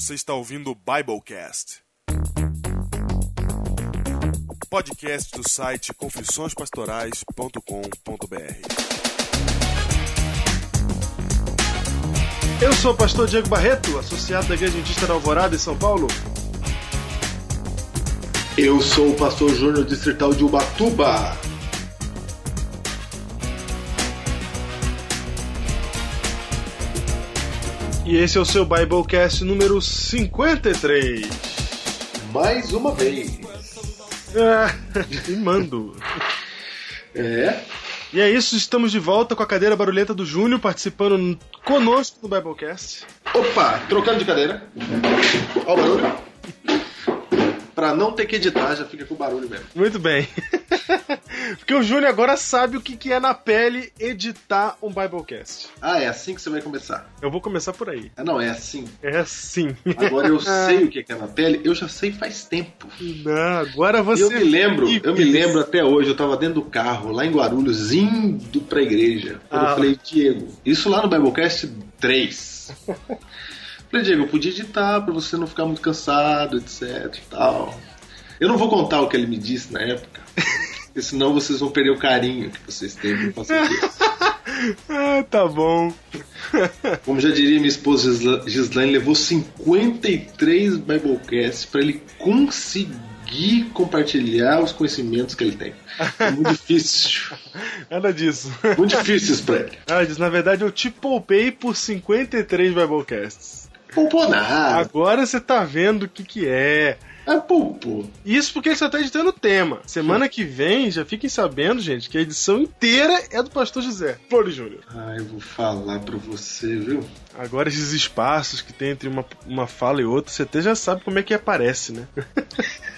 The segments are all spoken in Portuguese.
Você está ouvindo o Biblecast. Podcast do site confissõespastorais.com.br. Eu sou o pastor Diego Barreto, associado da Igreja Adventista da Alvorada em São Paulo. Eu sou o pastor Júnior Distrital de Ubatuba. E esse é o seu Biblecast número 53. Mais uma vez. Ah, e mando. É. E é isso, estamos de volta com a cadeira barulhenta do Júnior participando conosco no Biblecast. Opa, trocando de cadeira. Olha o barulho. Pra não ter que editar, já fica com barulho mesmo. Muito bem. Porque o Júnior agora sabe o que que é na pele editar um Biblecast. Ah, é assim que você vai começar. Eu vou começar por aí. Ah, não, é assim. É assim. Agora eu sei o que é na pele, eu já sei faz tempo. Não, agora você. Eu me lembro, eu me lembro até hoje, eu tava dentro do carro, lá em Guarulhos, indo pra igreja. Quando Ah. eu falei, Diego, isso lá no Biblecast 3. falei, Diego, eu podia editar pra você não ficar muito cansado, etc tal. Eu não vou contar o que ele me disse na época, porque senão vocês vão perder o carinho que vocês têm isso. Ah, tá bom. Como já diria minha esposa Gisla- Gislaine, levou 53 Biblecasts pra ele conseguir compartilhar os conhecimentos que ele tem. É muito difícil. Nada disso. Muito difícil isso pra ele. Ela diz, na verdade, eu te poupei por 53 Biblecasts. Agora você tá vendo o que que é. É poupou. Isso porque ele só tá editando o tema. Semana que vem, já fiquem sabendo, gente, que a edição inteira é do Pastor José. Flores Júnior. Ah, eu vou falar pra você, viu? Agora esses espaços que tem entre uma, uma fala e outra, você até já sabe como é que aparece, né?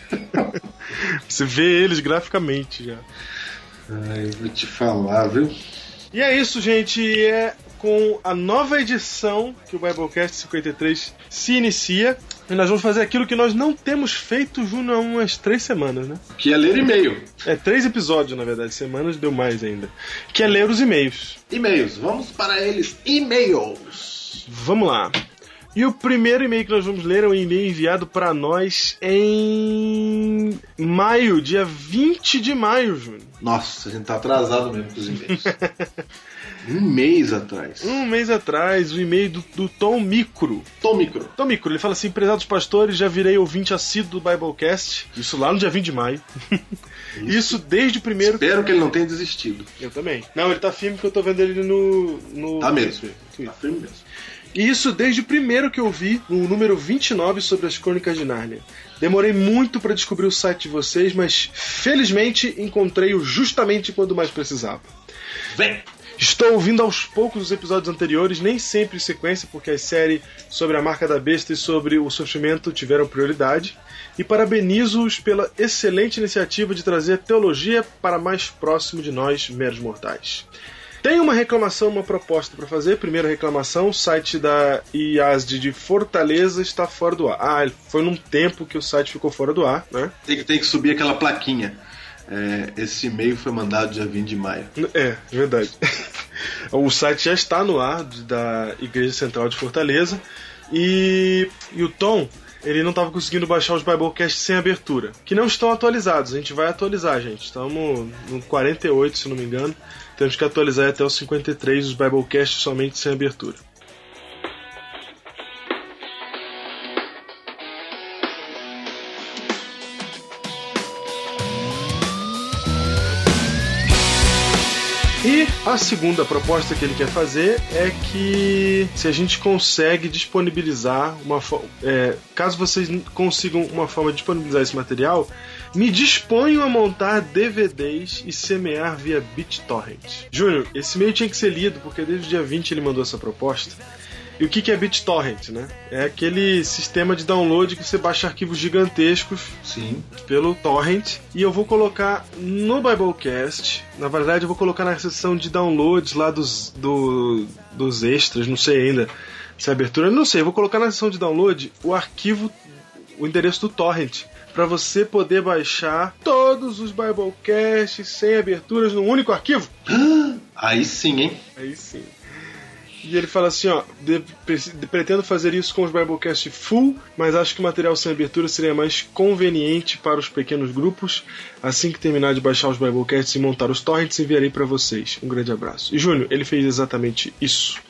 você vê eles graficamente já. Ah, eu vou te falar, viu? E é isso, gente. É com a nova edição que o Biblecast 53 se inicia. E nós vamos fazer aquilo que nós não temos feito, Juno, há umas três semanas, né? Que é ler e-mail. É, três episódios, na verdade. Semanas deu mais ainda. Que é ler os e-mails. E-mails. Vamos para eles. E-mails. Vamos lá. E o primeiro e-mail que nós vamos ler é um e-mail enviado para nós em maio, dia 20 de maio, Júnior. Nossa, a gente tá atrasado mesmo com os e-mails. um mês atrás. Um mês atrás, o e-mail do, do Tom Micro. Tom Micro. Tom Micro, ele fala assim: prezados pastores, já virei ouvinte assíduo do Biblecast. Isso lá no dia 20 de maio. Isso desde o primeiro. Espero que ele não tenha desistido. Eu também. Não, ele tá firme porque eu tô vendo ele no. no Tá mesmo. Tá firme mesmo. E isso desde o primeiro que eu vi, no número 29 sobre as Crônicas de Nárnia. Demorei muito para descobrir o site de vocês, mas felizmente encontrei-o justamente quando mais precisava. Vem! Estou ouvindo aos poucos os episódios anteriores, nem sempre em sequência, porque as séries sobre a marca da besta e sobre o sofrimento tiveram prioridade. E parabenizo-os pela excelente iniciativa de trazer a teologia para mais próximo de nós, meros mortais. Tenho uma reclamação, uma proposta para fazer. Primeira reclamação: o site da IASD de Fortaleza está fora do ar. Ah, foi num tempo que o site ficou fora do ar, né? Tem que, tem que subir aquela plaquinha. É, esse e-mail foi mandado dia 20 de maio. É, verdade. o site já está no ar da Igreja Central de Fortaleza e, e o Tom ele não estava conseguindo baixar os Biblecasts sem abertura, que não estão atualizados. A gente vai atualizar, gente. Estamos no 48, se não me engano. Temos que atualizar até os 53 os Biblecasts somente sem abertura. A segunda proposta que ele quer fazer é que se a gente consegue disponibilizar uma é, caso vocês consigam uma forma de disponibilizar esse material, me disponho a montar DVDs e semear via BitTorrent. Júnior, esse e-mail tinha que ser lido porque desde o dia 20 ele mandou essa proposta. E o que que é BitTorrent, né? É aquele sistema de download que você baixa arquivos gigantescos Sim. pelo torrent e eu vou colocar no Biblecast. Na verdade, eu vou colocar na seção de downloads lá dos, do- dos extras, não sei ainda se é abertura, eu não sei. Eu vou colocar na seção de download o arquivo, o endereço do torrent. Para você poder baixar todos os Biblecasts sem aberturas num único arquivo. Aí sim, hein? Aí sim. E ele fala assim, ó, de, pretendo fazer isso com os Biblecast full, mas acho que o material sem abertura seria mais conveniente para os pequenos grupos. Assim que terminar de baixar os Biblecasts e montar os torrents, enviarei para vocês. Um grande abraço. E Júnior, ele fez exatamente isso.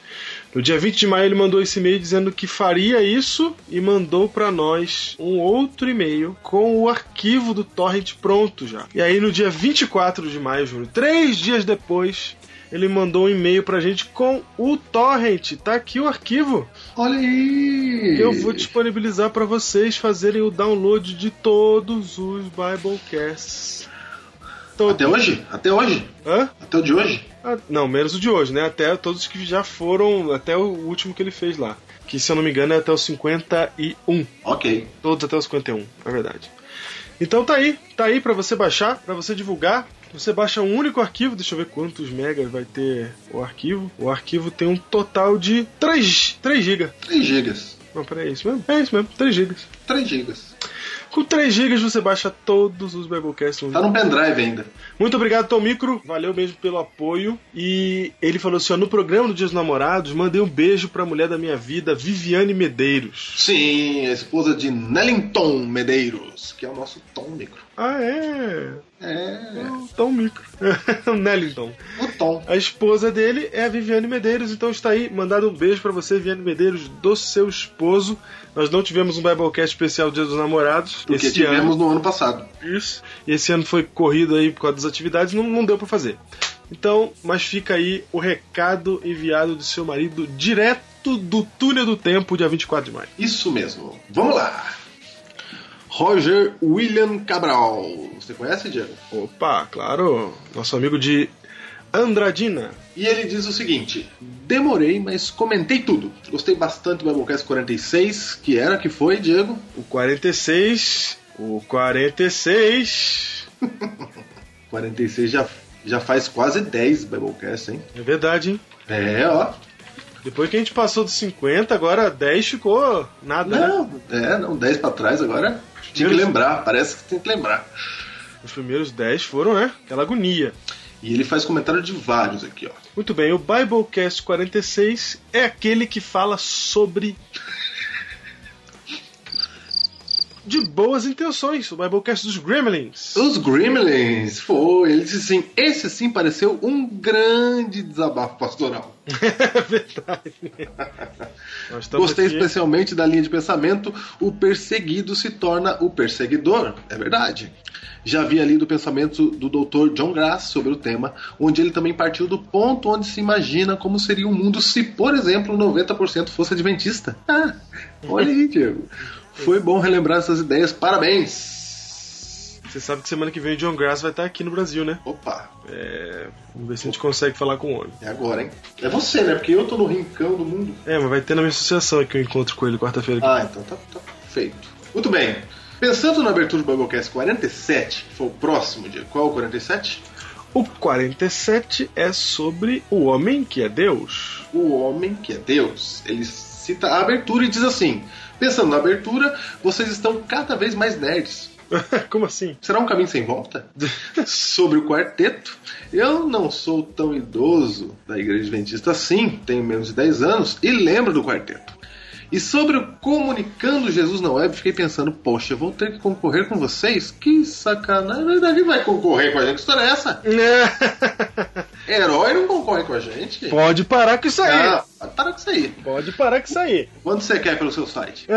No dia 20 de maio ele mandou esse e-mail dizendo que faria isso e mandou para nós um outro e-mail com o arquivo do torrent pronto já. E aí no dia 24 de maio, Júnior, três dias depois, ele mandou um e-mail pra gente com o torrent. Tá aqui o arquivo. Olha aí! Eu vou disponibilizar para vocês fazerem o download de todos os Biblecasts. Todos. Até hoje? Até hoje? Hã? Até o de hoje? Ah, não, menos o de hoje, né? Até todos que já foram, até o último que ele fez lá. Que se eu não me engano é até o 51. Ok. Todos até o 51, é verdade. Então tá aí, tá aí para você baixar, para você divulgar. Você baixa um único arquivo, deixa eu ver quantos megas vai ter o arquivo. O arquivo tem um total de 3, 3 GB. 3 GB. Não, peraí, é isso mesmo? É isso mesmo, 3 GB. 3 GB. Com 3 GB você baixa todos os Biblecasts. Tá no pendrive ainda. Muito obrigado, Tom Micro. Valeu mesmo pelo apoio. E ele falou assim: ó, no programa do Dia dos Namorados, mandei um beijo pra mulher da minha vida, Viviane Medeiros. Sim, a esposa de Nellington Medeiros, que é o nosso Tom Micro. Ah, é? É. O Tom Micro. o Nellington. O Tom. A esposa dele é a Viviane Medeiros, então está aí. Mandado um beijo para você, Viviane Medeiros, do seu esposo. Nós não tivemos um Biblecast especial Dia dos Namorados. Porque esse tivemos ano. no ano passado. Isso. E esse ano foi corrido aí por causa das atividades, não, não deu para fazer. Então, mas fica aí o recado enviado do seu marido direto do túnel do tempo, dia 24 de maio. Isso mesmo. Vamos lá. Roger William Cabral. Você conhece, Diego? Opa, claro. Nosso amigo de Andradina. E ele diz o seguinte: Demorei, mas comentei tudo. Gostei bastante do Biblecast 46, que era, que foi, Diego? O 46. O 46. 46 já, já faz quase 10 Biblecast, hein? É verdade, hein? É, ó. Depois que a gente passou dos 50, agora 10 ficou nada, né? Não, é, não, 10 pra trás agora. Tinha que lembrar, parece que tem que lembrar. Os primeiros 10 foram, né? Aquela agonia. E ele faz comentário de vários aqui, ó. Muito bem, o Biblecast 46 é aquele que fala sobre. De boas intenções, o Biblecast dos Gremlins. Os Gremlins, foi. Ele disse assim: esse sim pareceu um grande desabafo pastoral. É verdade. Gostei aqui- especialmente da linha de pensamento: o perseguido se torna o perseguidor. É verdade. Já havia lido o pensamento do Dr. John Grass sobre o tema, onde ele também partiu do ponto onde se imagina como seria o mundo se, por exemplo, 90% fosse adventista. Ah, olha aí, Diego. Foi bom relembrar essas ideias. Parabéns! Você sabe que semana que vem o John Grass vai estar aqui no Brasil, né? Opa, É... Vamos ver se a gente consegue falar com o homem. é agora, hein? É você, né? Porque eu tô no rincão do mundo. É, mas vai ter na minha associação que eu encontro com ele quarta-feira. Ah, então tá, tá feito. Muito bem. Pensando na abertura do Biblecast 47, que foi o próximo dia, qual o 47? O 47 é sobre o homem que é Deus. O homem que é Deus. Ele cita a abertura e diz assim: Pensando na abertura, vocês estão cada vez mais nerds. Como assim? Será um caminho sem volta? Sobre o quarteto, eu não sou tão idoso da Igreja Adventista assim, tenho menos de 10 anos e lembro do quarteto. E sobre o Comunicando Jesus na Web, fiquei pensando, poxa, vou ter que concorrer com vocês? Que sacanagem, na verdade vai concorrer com a gente, que história é essa? Herói não concorre com a gente? Pode parar com isso aí. Ah, para com isso aí. Pode parar com isso aí. Quanto você quer pelo seu site?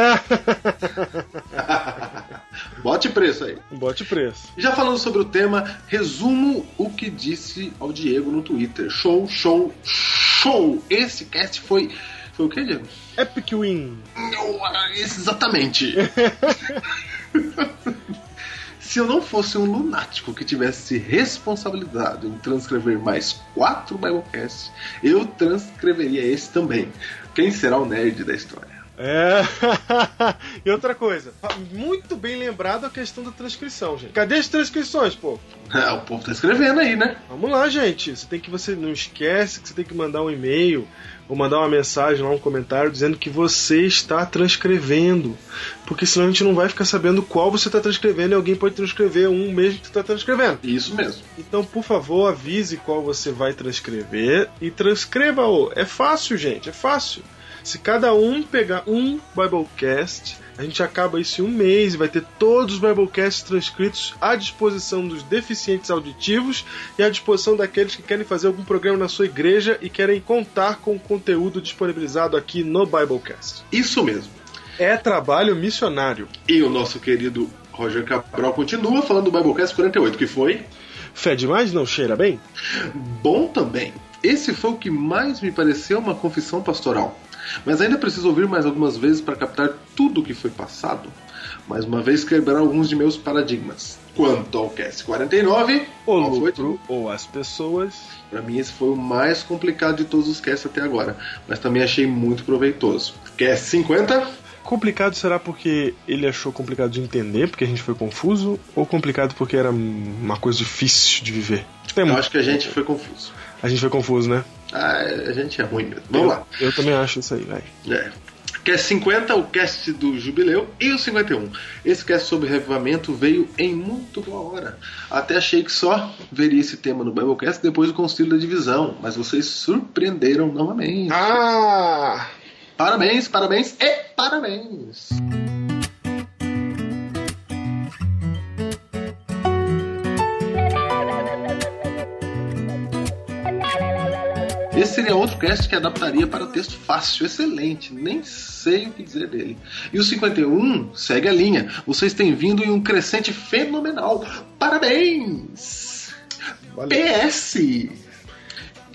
Bote preço aí. Bote preço. Já falando sobre o tema, resumo o que disse ao Diego no Twitter. Show, show, show! Esse cast foi. Foi o que, Diego? Epic Win. Esse exatamente. Se eu não fosse um lunático que tivesse se responsabilizado em transcrever mais quatro Biblecasts, eu transcreveria esse também. Quem será o nerd da história? É. e outra coisa, muito bem lembrado a questão da transcrição, gente. Cadê as transcrições, pô? É, o povo tá escrevendo aí, né? Vamos lá, gente. Você tem que você não esquece que você tem que mandar um e-mail ou mandar uma mensagem lá, um comentário dizendo que você está transcrevendo. Porque senão a gente não vai ficar sabendo qual você está transcrevendo e alguém pode transcrever um mesmo que você está transcrevendo. Isso mesmo. Então, por favor, avise qual você vai transcrever e transcreva-o. É fácil, gente, é fácil. Se cada um pegar um Biblecast, a gente acaba isso em um mês e vai ter todos os Biblecasts transcritos à disposição dos deficientes auditivos e à disposição daqueles que querem fazer algum programa na sua igreja e querem contar com o conteúdo disponibilizado aqui no Biblecast. Isso mesmo. É trabalho missionário. E o nosso querido Roger Cabral continua falando do Biblecast 48, que foi. Fé demais, não cheira bem? Bom também. Esse foi o que mais me pareceu uma confissão pastoral. Mas ainda preciso ouvir mais algumas vezes para captar tudo o que foi passado. Mais uma vez quebrar alguns de meus paradigmas. Quanto ao Cast 49, o lucro ou as pessoas. Para mim esse foi o mais complicado de todos os casts até agora, mas também achei muito proveitoso. Cast 50, Complicado será porque ele achou complicado de entender, porque a gente foi confuso, ou complicado porque era uma coisa difícil de viver? Tem Eu acho que a gente foi confuso. A gente foi confuso, né? Ah, a gente é ruim mesmo. Vamos eu, lá. Eu também acho isso aí, velho. É. Cast 50, o cast do Jubileu, e o 51. Esse cast sobre revivamento veio em muito boa hora. Até achei que só veria esse tema no Biblecast depois do Concílio da Divisão, mas vocês surpreenderam novamente. Ah! Parabéns, parabéns e parabéns! Esse seria outro cast que adaptaria para texto fácil, excelente, nem sei o que dizer dele. E o 51 segue a linha. Vocês têm vindo em um crescente fenomenal. Parabéns! Valeu. PS!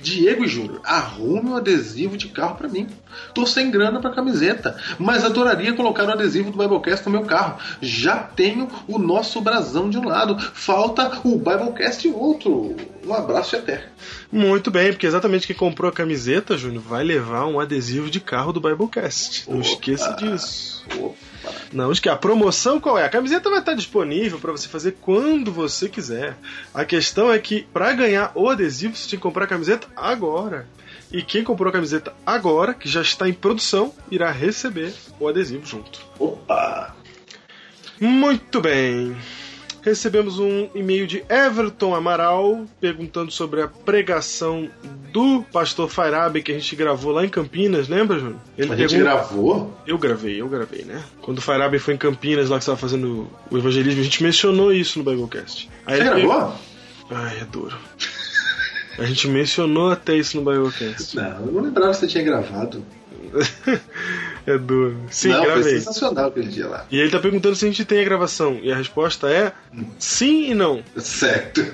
Diego e Júnior, arrume um adesivo de carro para mim. Tô sem grana para camiseta, mas adoraria colocar o adesivo do Biblecast no meu carro. Já tenho o nosso brasão de um lado, falta o Biblecast outro. Um abraço e até. Muito bem, porque exatamente quem comprou a camiseta, Júnior, vai levar um adesivo de carro do Biblecast. Não Opa. esqueça disso. Opa. Não, que a promoção qual é? A camiseta vai estar disponível para você fazer quando você quiser. A questão é que para ganhar o adesivo você tem que comprar a camiseta agora. E quem comprou a camiseta agora, que já está em produção, irá receber o adesivo junto. Opa! Muito bem recebemos um e-mail de Everton Amaral perguntando sobre a pregação do pastor Fairabe que a gente gravou lá em Campinas, lembra, Júnior? Ele a gente gravou? Eu gravei, eu gravei, né? Quando o Fairabe foi em Campinas, lá que estava fazendo o evangelismo, a gente mencionou isso no Biblecast. Aí Você gravou? Ai, é duro. A gente mencionou até isso no Biblecast. Não, eu não lembrava que você tinha gravado. É duro. Sim, Não, gravei. Foi sensacional aquele dia lá. E ele tá perguntando se a gente tem a gravação. E a resposta é sim e não. Certo.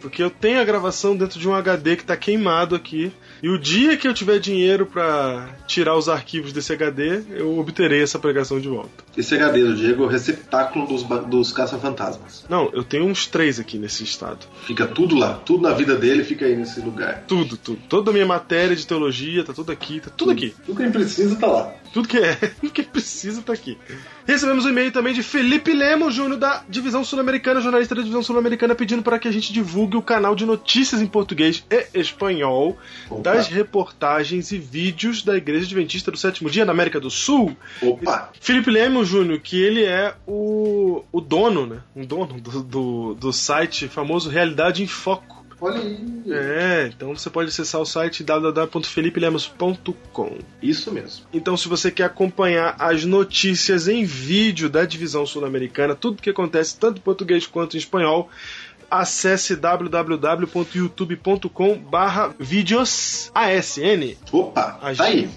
Porque eu tenho a gravação dentro de um HD que tá queimado aqui. E o dia que eu tiver dinheiro para tirar os arquivos desse HD, eu obterei essa pregação de volta. Esse HD do Diego é o receptáculo dos, dos caça-fantasmas. Não, eu tenho uns três aqui nesse estado. Fica tudo lá. Tudo na vida dele fica aí nesse lugar. Tudo, tudo. Toda a minha matéria de teologia tá tudo aqui, tá tudo, tudo aqui. Tudo que ele precisa tá lá. Tudo que é, tudo que precisa tá aqui. Recebemos um e-mail também de Felipe Lemos Júnior da Divisão Sul-Americana, jornalista da Divisão Sul-Americana, pedindo para que a gente divulgue o canal de notícias em português e espanhol Opa. das reportagens e vídeos da Igreja Adventista do Sétimo Dia na América do Sul. Opa! Felipe Lemos Júnior, que ele é o, o dono, né? Um dono do, do, do site famoso Realidade em Foco. Olha aí. É, então você pode acessar o site www.felipelemos.com. Isso mesmo. Então, se você quer acompanhar as notícias em vídeo da divisão sul-americana, tudo que acontece tanto em português quanto em espanhol, acesse www.youtube.com barra vídeos ASN. Opa, tá aí.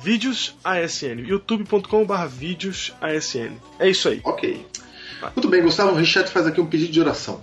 Vídeos ASN. youtube.com barra vídeos ASN. É isso aí. Ok. Muito bem, Gustavo Richard faz aqui um pedido de oração.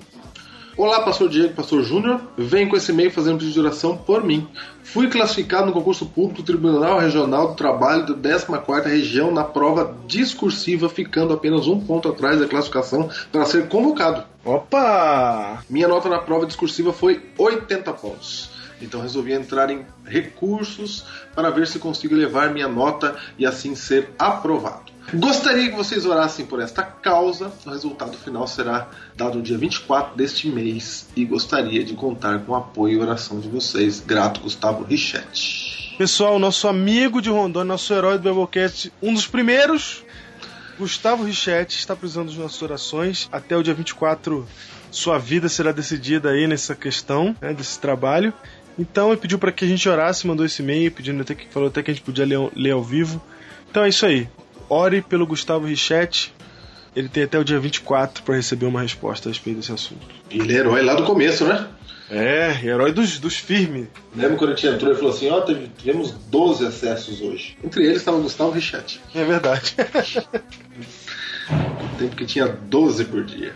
Olá, pastor Diego, pastor Júnior. Venho com esse e-mail fazendo um pedido de oração por mim. Fui classificado no concurso público do Tribunal Regional do Trabalho da 14ª Região na prova discursiva, ficando apenas um ponto atrás da classificação para ser convocado. Opa! Minha nota na prova discursiva foi 80 pontos. Então resolvi entrar em recursos para ver se consigo levar minha nota e assim ser aprovado. Gostaria que vocês orassem por esta causa. O resultado final será dado no dia 24 deste mês e gostaria de contar com o apoio e oração de vocês. Grato, Gustavo Richetti. Pessoal, nosso amigo de Rondônia, nosso herói do Biblecast, um dos primeiros, Gustavo Richetti, está precisando de nossas orações. Até o dia 24, sua vida será decidida aí nessa questão, né, desse trabalho. Então ele pediu para que a gente orasse, mandou esse e-mail, pedindo até que falou até que a gente podia ler, ler ao vivo. Então é isso aí. Ore pelo Gustavo Richetti. Ele tem até o dia 24 para receber uma resposta a respeito desse assunto. Ele é herói lá do começo, né? É, herói dos, dos firmes. Lembra quando a gente entrou e falou assim: Ó, oh, tivemos 12 acessos hoje. Entre eles estava o Gustavo Richetti. É verdade. tempo que tinha 12 por dia.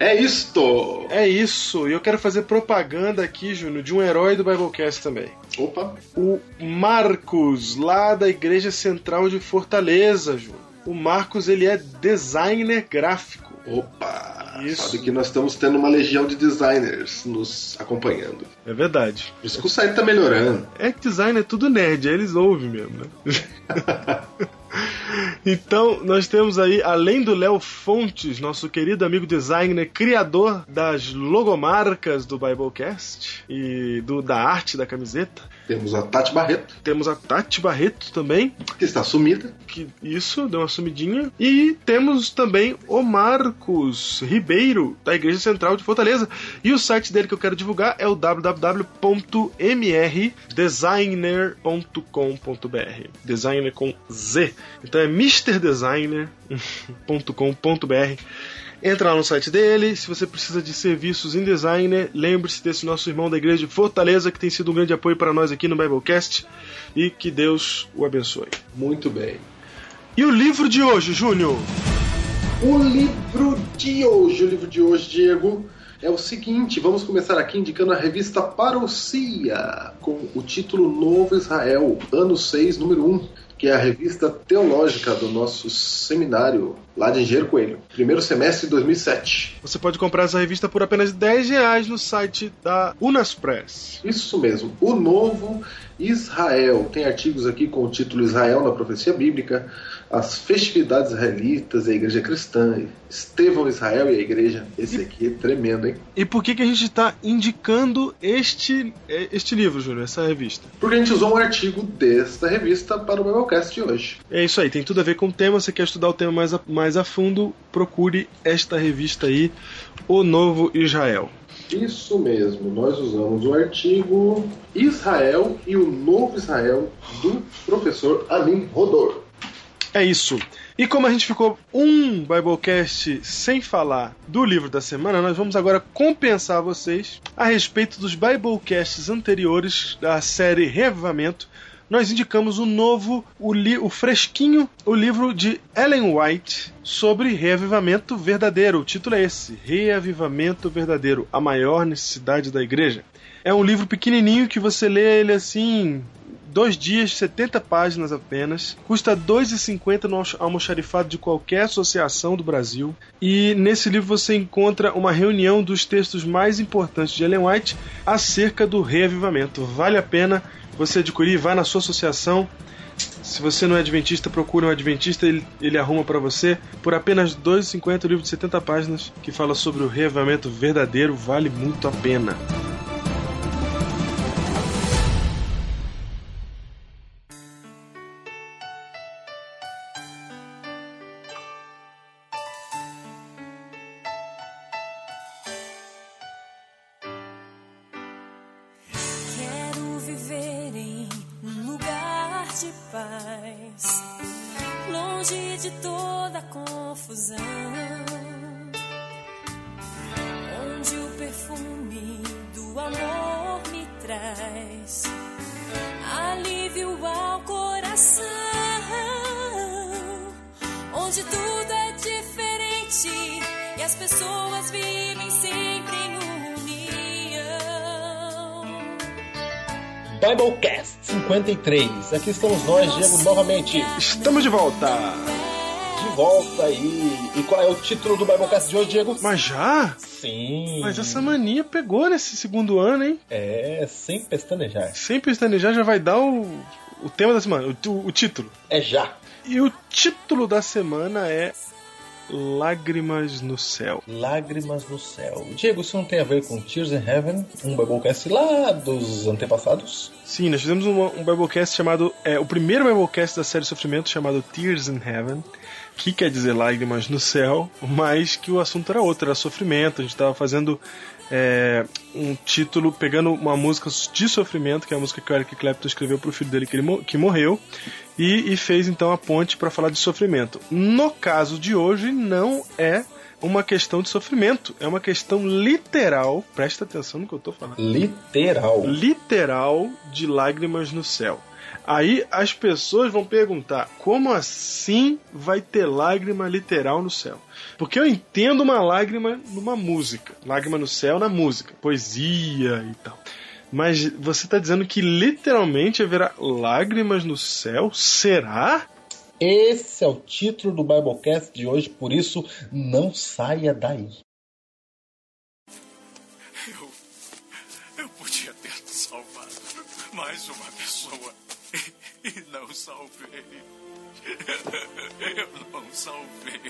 É isto! É isso, e eu quero fazer propaganda aqui, Júnior, de um herói do Biblecast também. Opa! O Marcos, lá da Igreja Central de Fortaleza, Júnior. O Marcos, ele é designer gráfico. Opa! Isso. Sabe que nós estamos tendo uma legião de designers nos acompanhando. É verdade. Por isso que o site tá melhorando. É que design é tudo nerd, eles ouvem mesmo, né? Então, nós temos aí, além do Léo Fontes, nosso querido amigo designer, criador das logomarcas do Biblecast e do, da arte da camiseta. Temos a Tati Barreto. Temos a Tati Barreto também. Que está sumida. Que, isso, deu uma sumidinha. E temos também o Marcos Ribeiro, da Igreja Central de Fortaleza. E o site dele que eu quero divulgar é o www.mrdesigner.com.br. Designer com Z. Então é mrdesigner.com.br. Entra lá no site dele. Se você precisa de serviços em designer, lembre-se desse nosso irmão da igreja de Fortaleza, que tem sido um grande apoio para nós aqui no Biblecast. E que Deus o abençoe. Muito bem. E o livro de hoje, Júnior? O livro de hoje, o livro de hoje, Diego, é o seguinte: vamos começar aqui indicando a revista Parousia, com o título Novo Israel, ano 6, número 1 que é a revista teológica do nosso seminário lá de Engenheiro Coelho, primeiro semestre de 2007. Você pode comprar essa revista por apenas 10 reais no site da Unaspress. Isso mesmo, o novo Israel. Tem artigos aqui com o título Israel na Profecia Bíblica, as festividades israelitas e a igreja cristã, Estevão Israel e a igreja. Esse e, aqui é tremendo, hein? E por que, que a gente está indicando este, é, este livro, Júlio, essa revista? Porque a gente usou um artigo desta revista para o Biblecast de hoje. É isso aí, tem tudo a ver com o tema. Você quer estudar o tema mais a, mais a fundo, procure esta revista aí, O Novo Israel. Isso mesmo, nós usamos o artigo Israel e o Novo Israel do professor Amin Rodor. É isso. E como a gente ficou um Biblecast sem falar do livro da semana, nós vamos agora compensar vocês a respeito dos Biblecasts anteriores da série Reavivamento. Nós indicamos o novo, o, li, o fresquinho, o livro de Ellen White sobre reavivamento verdadeiro. O título é esse: Reavivamento Verdadeiro A Maior Necessidade da Igreja. É um livro pequenininho que você lê ele assim dois dias, 70 páginas apenas. Custa R$ 2,50 no almoxarifado de qualquer associação do Brasil. E nesse livro você encontra uma reunião dos textos mais importantes de Ellen White acerca do reavivamento. Vale a pena você adquirir, vá na sua associação. Se você não é adventista, procure um adventista, ele, ele arruma para você. Por apenas R$ 2,50 o livro de 70 páginas que fala sobre o reavivamento verdadeiro, vale muito a pena. Biblecast 53. Aqui estamos nós, Diego, novamente. Estamos de volta. de volta aí. E qual é o título do Biblecast de hoje, Diego? Mas já? Sim. Mas essa mania pegou nesse segundo ano, hein? É, sem pestanejar. Sem pestanejar já vai dar o, o tema da semana, o, o título. É já. E o título da semana é Lágrimas no Céu. Lágrimas no Céu. Diego, isso não tem a ver com Tears in Heaven, um Biblecast lá dos antepassados? Sim, nós fizemos um, um Biblecast chamado. É, o primeiro Biblecast da série Sofrimento chamado Tears in Heaven, que quer dizer Lágrimas no Céu, mas que o assunto era outro, era sofrimento. A gente estava fazendo é, um título, pegando uma música de sofrimento, que é a música que o Eric Clapton escreveu para o filho dele que, ele, que morreu, e, e fez então a ponte para falar de sofrimento. No caso de hoje, não é uma questão de sofrimento, é uma questão literal, presta atenção no que eu tô falando. Literal. Literal de lágrimas no céu. Aí as pessoas vão perguntar: como assim vai ter lágrima literal no céu? Porque eu entendo uma lágrima numa música, lágrima no céu na música, poesia e tal. Mas você está dizendo que literalmente haverá lágrimas no céu? Será? Esse é o título do Biblecast de hoje, por isso não saia daí. Eu. Eu podia ter salvado mais uma pessoa e não salvei. Eu não salvei.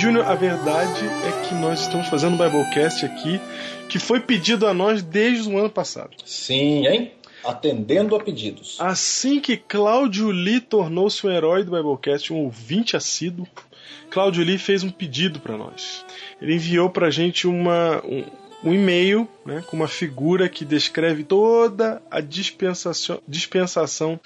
Júnior, a verdade é que nós estamos fazendo um Biblecast aqui que foi pedido a nós desde o ano passado. Sim, hein? Atendendo a pedidos. Assim que Cláudio Lee tornou-se um herói do Biblecast, um ouvinte assíduo, Cláudio Lee fez um pedido para nós. Ele enviou para a gente uma, um, um e-mail né, com uma figura que descreve toda a dispensação, dispensação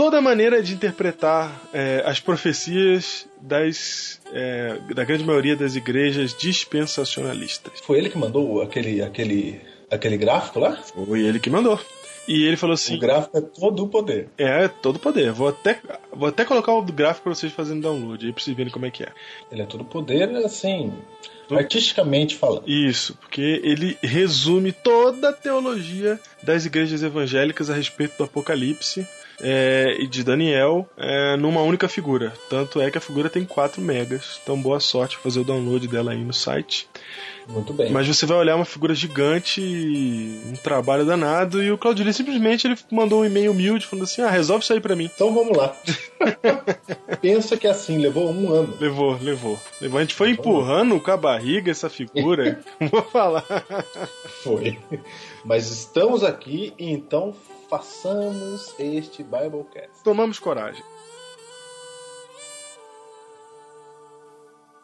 toda a maneira de interpretar é, as profecias das, é, da grande maioria das igrejas dispensacionalistas. Foi ele que mandou aquele, aquele, aquele gráfico lá? Foi ele que mandou. E ele falou assim: O gráfico é todo o poder. É, todo o poder. Vou até, vou até colocar o gráfico para vocês fazerem download aí pra vocês verem como é que é. Ele é todo poder, assim, artisticamente falando. Isso, porque ele resume toda a teologia das igrejas evangélicas a respeito do Apocalipse é, e de Daniel é, numa única figura. Tanto é que a figura tem 4 megas. Então boa sorte fazer o download dela aí no site. Muito bem. Mas você vai olhar uma figura gigante, um trabalho danado, e o Claudio simplesmente ele mandou um e-mail humilde falando assim: ah, resolve isso aí pra mim. Então vamos lá. Pensa que assim, levou um ano. Levou, levou. levou. A gente foi empurrando com a barriga essa figura. Vou falar. Foi. Mas estamos aqui, então façamos este Biblecast. Tomamos coragem.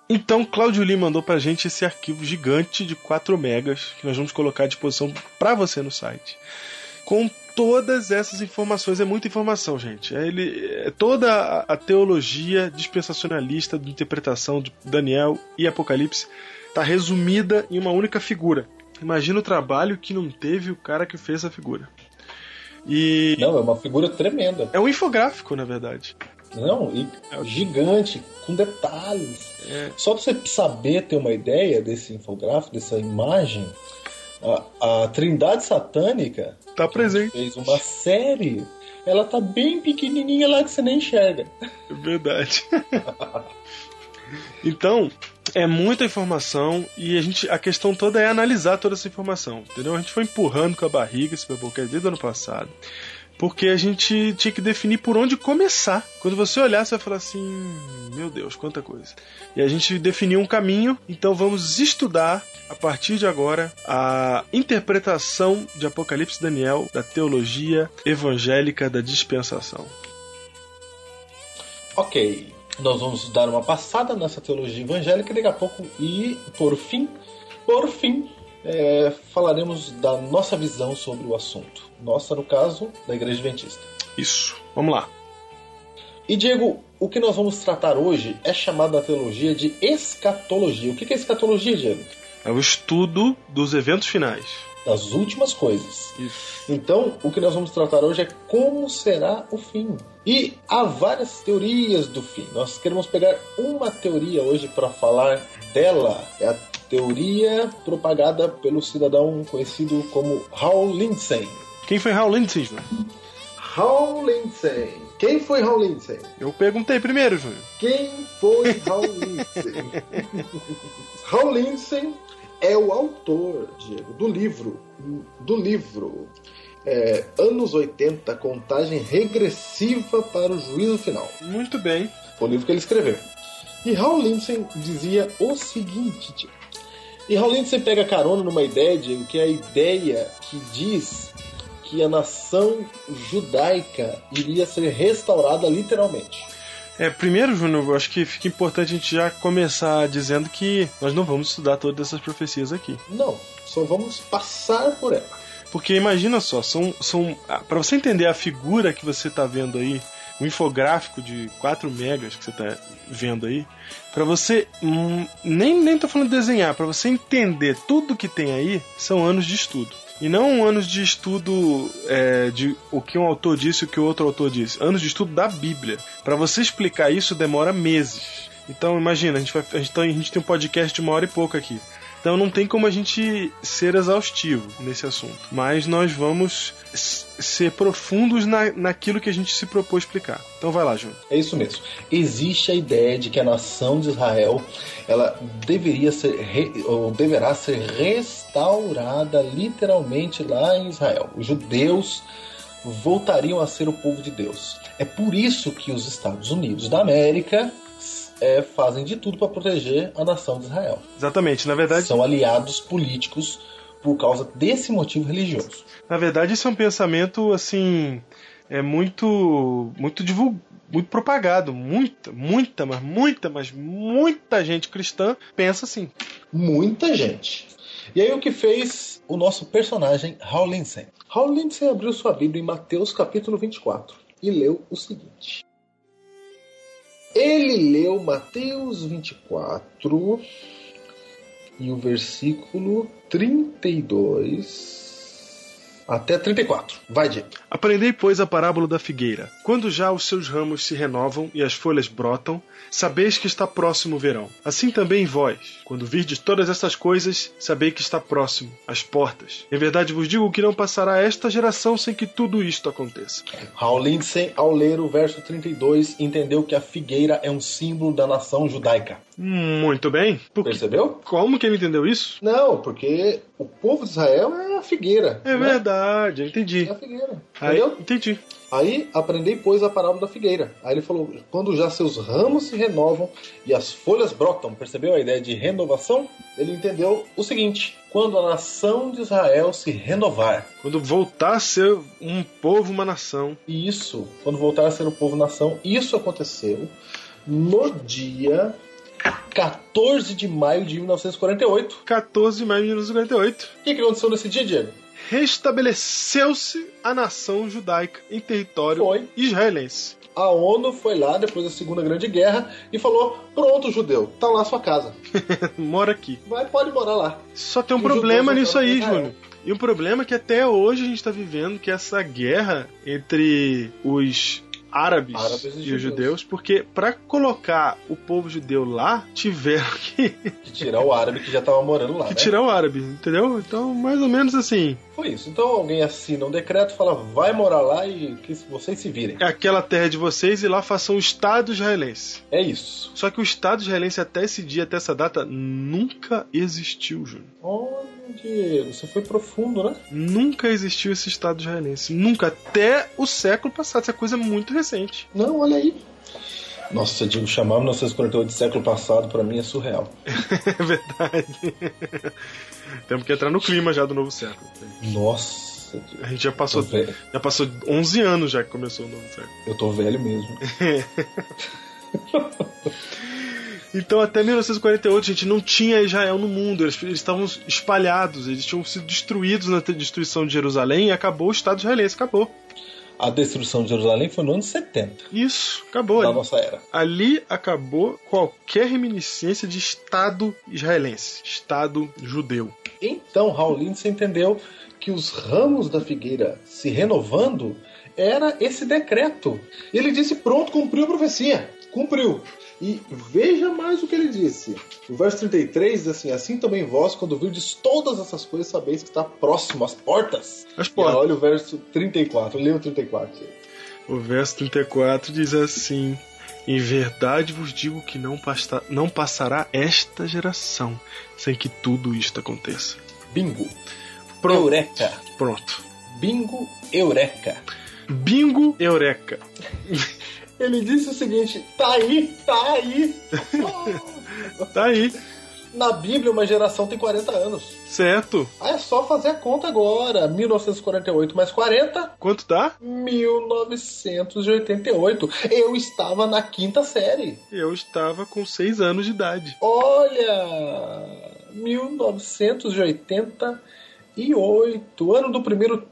Então, Claudio Lee mandou pra gente esse arquivo gigante de 4 megas que nós vamos colocar à disposição para você no site. Com todas essas informações, é muita informação, gente. É, ele, é toda a, a teologia dispensacionalista de interpretação de Daniel e Apocalipse está resumida em uma única figura. Imagina o trabalho que não teve o cara que fez essa figura. E Não, é uma figura tremenda. é um infográfico, na verdade. Não, e gigante, com detalhes. É. Só pra você saber ter uma ideia desse infográfico, dessa imagem, a, a Trindade Satânica Tá presente. fez uma série. Ela tá bem pequenininha lá que você nem enxerga. É verdade. então, é muita informação e a gente a questão toda é analisar toda essa informação, entendeu? A gente foi empurrando com a barriga esse Biblecast desde o ano passado. Porque a gente tinha que definir por onde começar. Quando você olhar, você vai falar assim: Meu Deus, quanta coisa. E a gente definiu um caminho, então vamos estudar, a partir de agora, a interpretação de Apocalipse Daniel da teologia evangélica da dispensação. Ok, nós vamos dar uma passada nessa teologia evangélica daqui a pouco e, por fim, por fim, é, falaremos da nossa visão sobre o assunto. Nossa, no caso, da Igreja Adventista. Isso, vamos lá. E Diego, o que nós vamos tratar hoje é chamado na teologia de escatologia. O que é escatologia, Diego? É o estudo dos eventos finais. Das últimas coisas. Isso. Então, o que nós vamos tratar hoje é como será o fim. E há várias teorias do fim. Nós queremos pegar uma teoria hoje para falar dela. É a teoria propagada pelo cidadão conhecido como Hal Lindsey. Quem foi Hal Lindsey, Júnior? Hal Lindsey. Quem foi Hal Lindsey? Eu perguntei primeiro, Júnior. Quem foi Hal Lindsey? Hal Lindsey é o autor, Diego, do livro, do livro é, Anos 80, Contagem Regressiva para o Juízo Final. Muito bem. Foi o livro que ele escreveu. E Hal Lindsey dizia o seguinte, Diego. E Hal Lindsey pega carona numa ideia, Diego, que é a ideia que diz que a nação judaica iria ser restaurada literalmente. É, primeiro, Júnior, eu acho que fica importante a gente já começar dizendo que nós não vamos estudar todas essas profecias aqui. Não, só vamos passar por ela. Porque imagina só, são, são para você entender a figura que você está vendo aí, o infográfico de 4 megas que você está vendo aí, para você hum, nem nem tô falando de desenhar, para você entender tudo que tem aí, são anos de estudo. E não anos de estudo é, de o que um autor disse e o que o outro autor disse. Anos de estudo da Bíblia. Para você explicar isso demora meses. Então imagina, a gente, vai, a, gente, a gente tem um podcast de uma hora e pouco aqui. Então não tem como a gente ser exaustivo nesse assunto. Mas nós vamos ser profundos na, naquilo que a gente se propôs explicar. Então vai lá, Júnior. É isso mesmo. Existe a ideia de que a nação de Israel ela deveria ser re, ou deverá ser restaurada literalmente lá em Israel. Os judeus voltariam a ser o povo de Deus. É por isso que os Estados Unidos da América é, fazem de tudo para proteger a nação de Israel. Exatamente, na verdade. São aliados políticos por causa desse motivo religioso. Na verdade, isso é um pensamento assim é muito muito divulgado, muito propagado, muita, muita, mas muita, mas muita gente cristã pensa assim. Muita gente. E aí o que fez o nosso personagem Hal Lindsey? Hal Lindsey abriu sua Bíblia em Mateus capítulo 24 e leu o seguinte: Ele leu Mateus 24 e o versículo 32 até 34. Vai, Diego. Aprendei, pois, a parábola da figueira. Quando já os seus ramos se renovam e as folhas brotam, sabeis que está próximo o verão. Assim também vós, quando virdes todas essas coisas, sabei que está próximo, às portas. Em verdade vos digo que não passará esta geração sem que tudo isto aconteça. Hal Lindsey, ao ler o verso 32, entendeu que a figueira é um símbolo da nação judaica. Muito bem. Por... Percebeu? Como que ele entendeu isso? Não, porque o povo de Israel é a figueira. É né? verdade, eu entendi. É a figueira. Aí, Entendeu? entendi. Aí aprendei, pois, a parábola da figueira. Aí ele falou: quando já seus ramos se renovam e as folhas brotam, percebeu a ideia de renovação? Ele entendeu o seguinte: quando a nação de Israel se renovar. Quando voltar a ser um povo, uma nação. E isso, quando voltar a ser o povo nação, isso aconteceu no dia 14 de maio de 1948. 14 de maio de 1948. O que, que aconteceu nesse dia, Diego? Restabeleceu-se a nação judaica em território Foi. israelense. A ONU foi lá depois da Segunda Grande Guerra e falou: pronto, judeu, tá lá a sua casa. Mora aqui. Vai, pode morar lá. Só tem um problema nisso aí, voltaram pra Júnior. E um problema é que até hoje a gente está vivendo que essa guerra entre os árabes, Árabes e e, os judeus. judeus, porque para colocar o povo judeu lá, tiveram que, De tirar o árabe que já tava morando lá. que né? tirar o árabe, entendeu? Então, mais ou menos assim. Foi isso. Então alguém assina um decreto fala: vai morar lá e que vocês se virem. É aquela terra de vocês e lá façam o Estado israelense. É isso. Só que o Estado israelense até esse dia, até essa data, nunca existiu, Júnior. Olha, Diego, você foi profundo, né? Nunca existiu esse Estado israelense. Nunca. Até o século passado. Essa coisa é muito recente. Não, olha aí. Nossa, Diego, chamar 1948 de século passado pra mim é surreal. É verdade. Temos que entrar no clima já do novo século. Nossa. A gente já passou, já passou 11 anos já que começou o novo século. Eu tô velho mesmo. Então, até 1948, a gente não tinha Israel no mundo. Eles, eles estavam espalhados, eles tinham sido destruídos na destruição de Jerusalém e acabou o Estado israelense. Acabou. A destruição de Jerusalém foi no ano 70 Isso, acabou da ali. nossa era. Ali acabou qualquer reminiscência de Estado israelense, Estado judeu. Então, Raul Lindsay entendeu que os ramos da figueira se renovando era esse decreto. Ele disse: pronto, cumpriu a profecia. Cumpriu. E veja mais o que ele disse. O verso 33 diz assim: Assim também vós, quando virdes todas essas coisas, sabeis que está próximo às portas. As E portas. olha o verso 34. Lê o 34. gente. O verso 34 diz assim: Em verdade vos digo que não, pasta- não passará esta geração sem que tudo isto aconteça. Bingo. Pronto. Eureka. Pronto. Bingo, eureka. Bingo Eureka. Ele disse o seguinte: tá aí, tá aí. Tá aí, Na Bíblia, uma geração tem 40 anos. certo? Ah, é só fazer a conta agora. 1948 mais 40, Quanto dá? 1988. Eu estava na quinta série. Eu estava com 6 anos de idade. Olha! 1988, ano do primeiro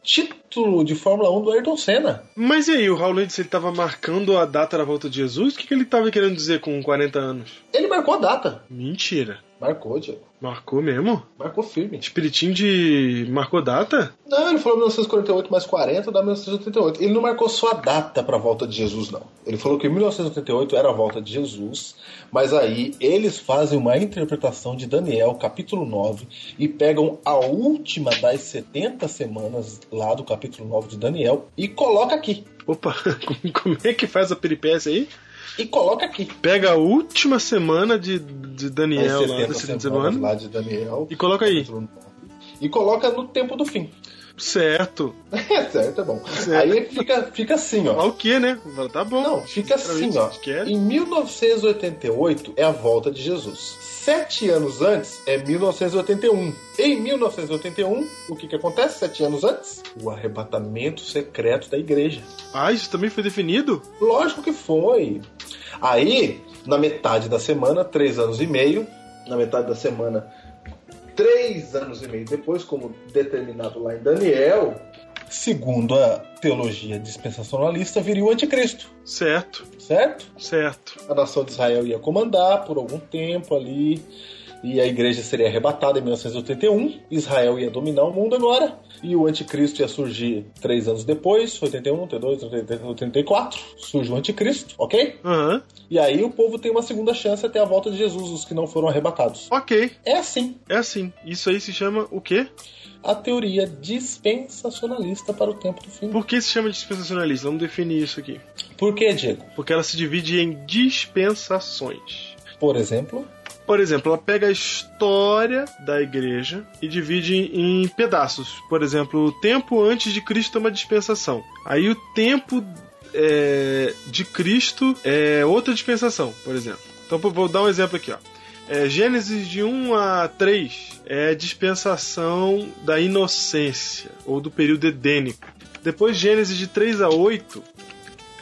título de Fórmula 1 do Ayrton Senna. Mas e aí, o Raul Lentz, ele estava marcando a data da volta de Jesus? O que, que ele estava querendo dizer com 40 anos? Ele marcou a data. Mentira. Marcou, Diego. Marcou mesmo? Marcou firme. Espiritinho de. marcou data? Não, ele falou 1948 mais 40 dá 1988. Ele não marcou só a data para a volta de Jesus, não. Ele falou que 1988 era a volta de Jesus, mas aí eles fazem uma interpretação de Daniel, capítulo 9, e pegam a última das 70 semanas lá do capítulo 9 de Daniel e coloca aqui. Opa, como é que faz a peripécia aí? E coloca aqui. Pega a última semana de, de Daniel lá, 70 da 70 semanas semana, lá de Daniel. e coloca aí. capítulo 9, E coloca no tempo do fim. Certo. É certo, é bom. Certo. Aí fica, fica assim, ó. O que, né? Tá bom. Não, fica assim, ó. Em 1988 é a volta de Jesus. Sete anos antes é 1981. Em 1981, o que, que acontece sete anos antes? O arrebatamento secreto da igreja. Ah, isso também foi definido? Lógico que foi. Aí, na metade da semana, três anos e meio, na metade da semana, três anos e meio depois, como determinado lá em Daniel, segundo a teologia dispensacionalista, viria o anticristo, Certo, certo? certo. a nação de Israel ia comandar por algum tempo ali, e a igreja seria arrebatada em 1981, Israel ia dominar o mundo agora, e o anticristo ia surgir três anos depois, 81, 82, 83, 84, surge o anticristo, ok? Aham. E aí o povo tem uma segunda chance até a volta de Jesus, os que não foram arrebatados. Ok, É assim, é assim. Isso aí se chama o quê? A teoria dispensacionalista para o tempo do fim. Por que se chama dispensacionalista? Vamos definir isso aqui. Por quê, Diego? Porque ela se divide em dispensações. Por exemplo, Por exemplo, ela pega a história da igreja e divide em pedaços. Por exemplo, o tempo antes de Cristo é uma dispensação. Aí o tempo é, de Cristo é outra dispensação, por exemplo. Então vou dar um exemplo aqui, ó. É, Gênesis de 1 a 3 é a dispensação da inocência, ou do período edênico. Depois, Gênesis de 3 a 8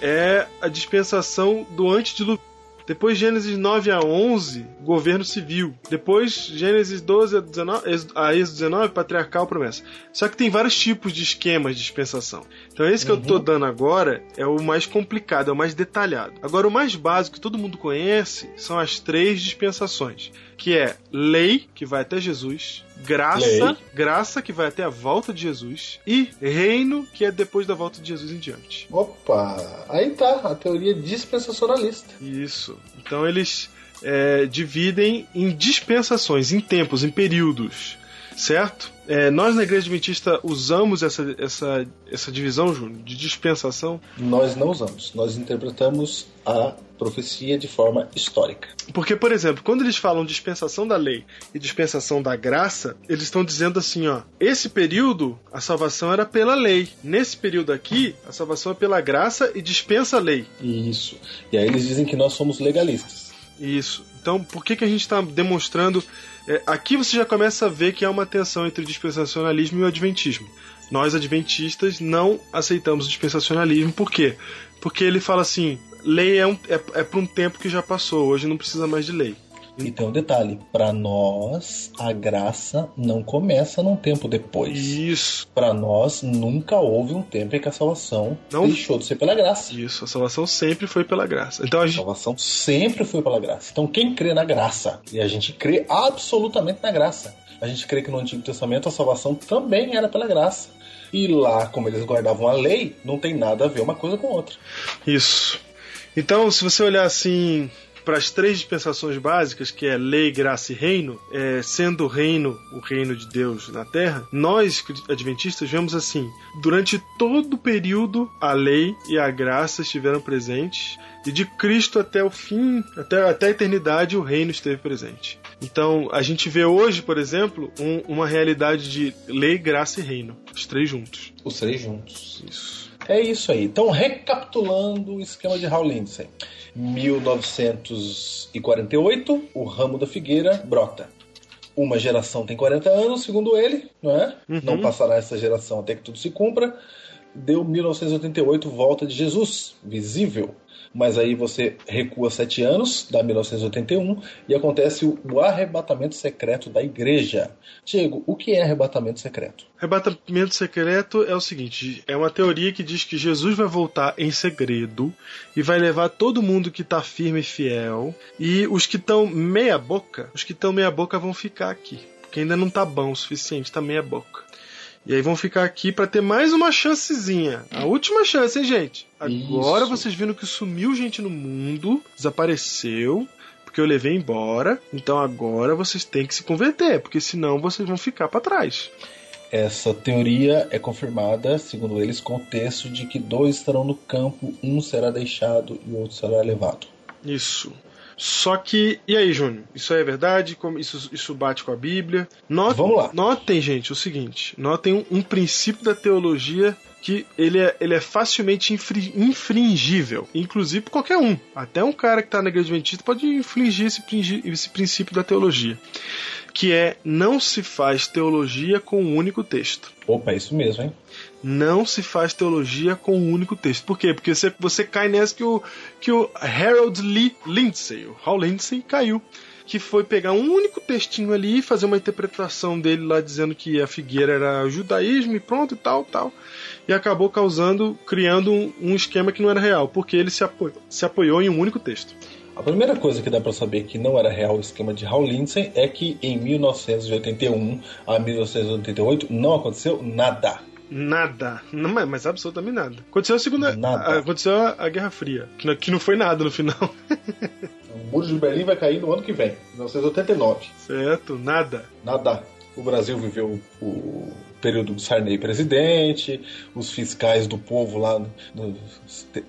é a dispensação do antediluvío. Depois Gênesis 9 a 11, governo civil. Depois Gênesis 12 a 19, Êxodo- a Êxodo 19, patriarcal promessa. Só que tem vários tipos de esquemas de dispensação. Então esse que eu tô dando agora é o mais complicado, é o mais detalhado. Agora o mais básico que todo mundo conhece são as três dispensações, que é lei, que vai até Jesus, graça, Lei. graça que vai até a volta de Jesus e reino, que é depois da volta de Jesus em diante. opa, aí tá, a teoria dispensacionalista. Isso. Então eles é, dividem em dispensações, em tempos, em períodos. Certo? É, nós na Igreja Adventista usamos essa, essa, essa divisão, Júnior, de dispensação, Nós não usamos, nós interpretamos a profecia de forma histórica. porque, por exemplo, quando eles falam dispensação da lei e dispensação da graça, eles estão dizendo assim, ó, esse período a salvação era pela lei. Nesse período aqui, a salvação é pela graça e dispensa a lei. Isso. E aí eles dizem que nós somos legalistas. Isso. Então, por que, que a gente está demonstrando. É, aqui você já começa a ver que há uma tensão entre o dispensacionalismo e o adventismo. Nós, adventistas, não aceitamos o dispensacionalismo. Por quê? Porque ele fala assim: lei é, um, é, é para um tempo que já passou, hoje não precisa mais de lei. E tem um detalhe: para nós, a graça não começa num tempo depois. Isso, Para nós, nunca houve um tempo em que a salvação Não. deixou de ser pela graça. isso. A salvação sempre foi pela graça. Então a A gente. salvação sempre foi pela graça. Então, quem crê na graça, e a gente crê absolutamente na graça, a gente crê que no Antigo Testamento a salvação também era pela graça. E lá, como eles guardavam a lei, não tem nada a ver uma coisa com outra. Isso. Então, se você olhar assim para as três dispensações básicas, que é lei, graça e reino, é, sendo o reino o reino de Deus na Terra, nós adventistas vemos assim: durante todo o período a lei e a graça estiveram presentes e de Cristo até o fim, até, até a eternidade, o reino esteve presente. Então, a gente vê hoje, por exemplo, um- uma realidade de lei, graça e reino, os três juntos. Os três juntos. Isso. É isso aí. Então, recapitulando o esquema de Hal Lindsey. 1948, o ramo da figueira brota. Uma geração tem 40 anos, segundo ele, não é? Uhum. Não passará essa geração até que tudo se cumpra. Deu 1988, volta de Jesus, visível. Mas aí você recua sete anos, dá 1981, e acontece o, arrebatamento secreto da igreja. Diego, o que é arrebatamento secreto? Arrebatamento secreto é o seguinte: é uma teoria que diz que Jesus vai voltar em segredo e vai levar todo mundo que tá firme e fiel, e os que estão meia boca, os que estão meia boca vão ficar aqui, porque ainda não tá bom o suficiente, tá meia boca. E aí vão ficar aqui pra ter mais uma chancezinha. A última chance, hein, gente? Agora Isso. vocês viram que sumiu gente no mundo, desapareceu, porque eu levei embora. Então agora vocês têm que se converter, porque senão vocês vão ficar pra trás. Essa teoria é confirmada, segundo eles, com o texto de que dois estarão no campo, um será deixado e o outro será levado. Isso. Só que, e aí, Júnior? Isso aí é verdade? Como isso, isso bate com a Bíblia? Not- Vamos lá. Notem, gente, o seguinte: notem um, um princípio da teologia que ele é, ele é facilmente infri- infringível, inclusive por qualquer um. Até um cara que está na igreja adventista pode infringir esse, esse princípio da teologia, que é não se faz teologia com um único texto. Opa, é isso mesmo, hein? Não se faz teologia com um único texto. Por quê? Porque você, você cai nessa que o, que o Harold Lee Lindsay, o Hal Lindsay, caiu. Que foi pegar um único textinho ali e fazer uma interpretação dele lá dizendo que a figueira era judaísmo e pronto e tal, tal. E acabou causando, criando um, um esquema que não era real, porque ele se apoiou, se apoiou em um único texto. A primeira coisa que dá pra saber que não era real o esquema de Hal Lindsey é que em 1981 a 1988 não aconteceu nada. Nada. Não, mas- absolutamente nada. Aconteceu a segunda. Nada. Aconteceu a, Guerra Fria. Que não, que não foi nada no final. O muro de Berlim vai cair no ano que vem, 1989. certo? Nada. Nada. O Brasil viveu o período do Sarney presidente, os fiscais do povo lá no-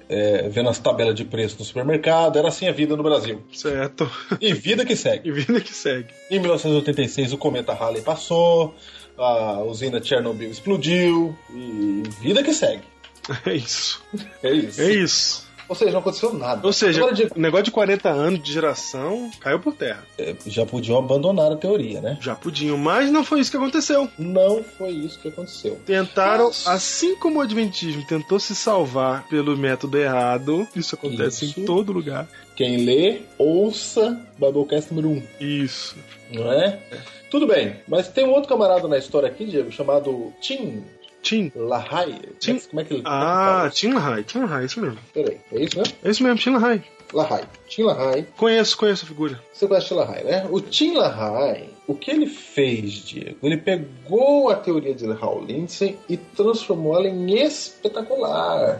é, vendo as tabelas de preço no supermercado. Era assim a vida no Brasil. Certo. E vida que segue. E vida que segue. Em 1986 o cometa Halley passou, a usina Chernobyl explodiu e vida que segue. É isso. É isso. É isso. Ou seja, não aconteceu nada. Ou seja, o negócio de 40 anos de geração caiu por terra. é, já podiam abandonar a teoria, né? Já podiam, mas não foi isso que aconteceu. Não foi isso que aconteceu. Tentaram, Mas- assim como o Adventismo tentou se salvar pelo método errado, isso acontece Isso. em todo lugar. Quem lê, ouça Biblecast número 1, Isso. não é? Tudo bem, mas tem um outro camarada na história aqui, Diego, chamado Tim Tim. LaHaye. Tim- Como é que ele Ah, Tim LaHaye, Tim LaHaye, isso mesmo. Peraí, é isso mesmo? É isso mesmo, Tim LaHaye. LaHaye. Tim LaHaye. Conheço, conheço a figura. Você conhece Tim LaHaye, né? O Tim LaHaye, o que ele fez, Diego? Ele pegou a teoria de Hal Lindsey e transformou ela em espetacular.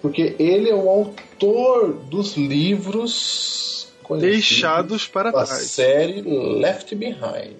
Porque ele é o autor dos livros Deixados para trás. série Left Behind.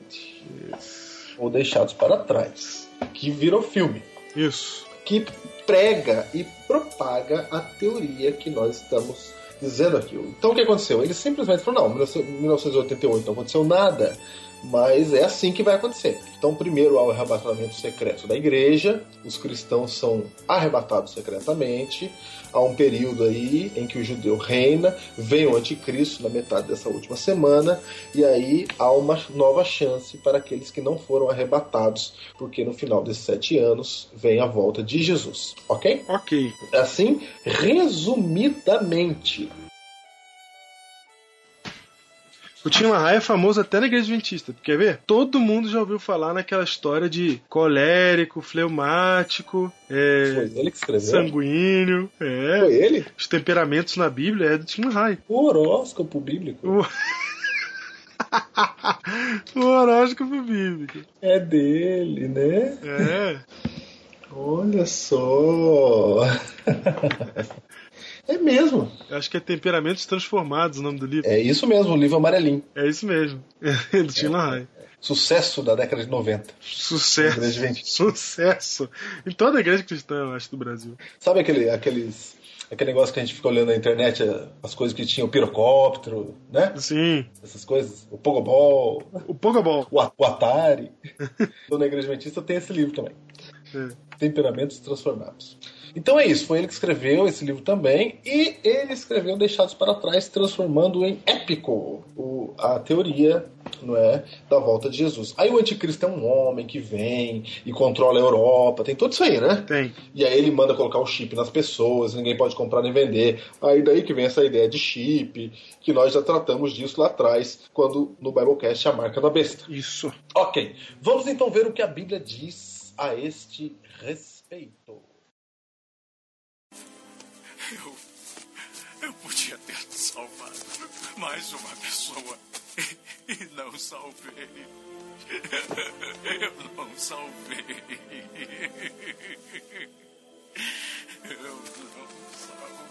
Ou Deixados para Trás. Que virou filme. Isso. Que prega e propaga a teoria que nós estamos dizendo aqui. Então o que aconteceu? Ele simplesmente falou: não, 1988 não aconteceu nada. Mas é assim que vai acontecer. Então, primeiro há o arrebatamento secreto da igreja, os cristãos são arrebatados secretamente. Há um período aí em que o judeu reina, vem o anticristo na metade dessa última semana, e aí há uma nova chance para aqueles que não foram arrebatados, porque no final desses sete anos vem a volta de Jesus. Ok? Ok. O Tim LaHaye é famoso até na igreja adventista. Quer ver? Todo mundo já ouviu falar naquela história de colérico, fleumático, é, Foi ele que escreveu? sanguíneo. É. Foi ele? Os temperamentos na Bíblia é do Tim LaHaye. O horóscopo bíblico O... o horóscopo bíblico. é dele, né? É. Olha só. é mesmo. Eu acho que é Temperamentos Transformados o nome do livro. É isso mesmo, o livro amarelinho. É isso mesmo. É do Tim LaHaye. Sucesso da década de 90. Sucesso. Sucesso. Em toda a igreja cristã, eu acho, do Brasil. Sabe aquele, aqueles. Aquele negócio que a gente fica olhando na internet, as coisas que tinha o pirocóptero, né? Sim. Essas coisas. O Pogobol, O Pogobol. o o Atari. então na Igreja Adventista tem esse livro também. É. Temperamentos Transformados. Então é isso, foi ele que escreveu esse livro também, e ele escreveu Deixados para Trás, transformando em épico o- a teoria não é, da volta de Jesus. Aí o anticristo é um homem que vem e controla a Europa, tem tudo isso aí, né? Tem. E aí ele manda colocar o chip nas pessoas, ninguém pode comprar nem vender. Aí daí que vem essa ideia de chip, que nós já tratamos disso lá atrás, quando no Biblecast a marca da besta. Isso. Ok, vamos então ver o que a Bíblia diz a este respeito. Mais uma pessoa e não salvei. Eu não salvei. Eu não salvei.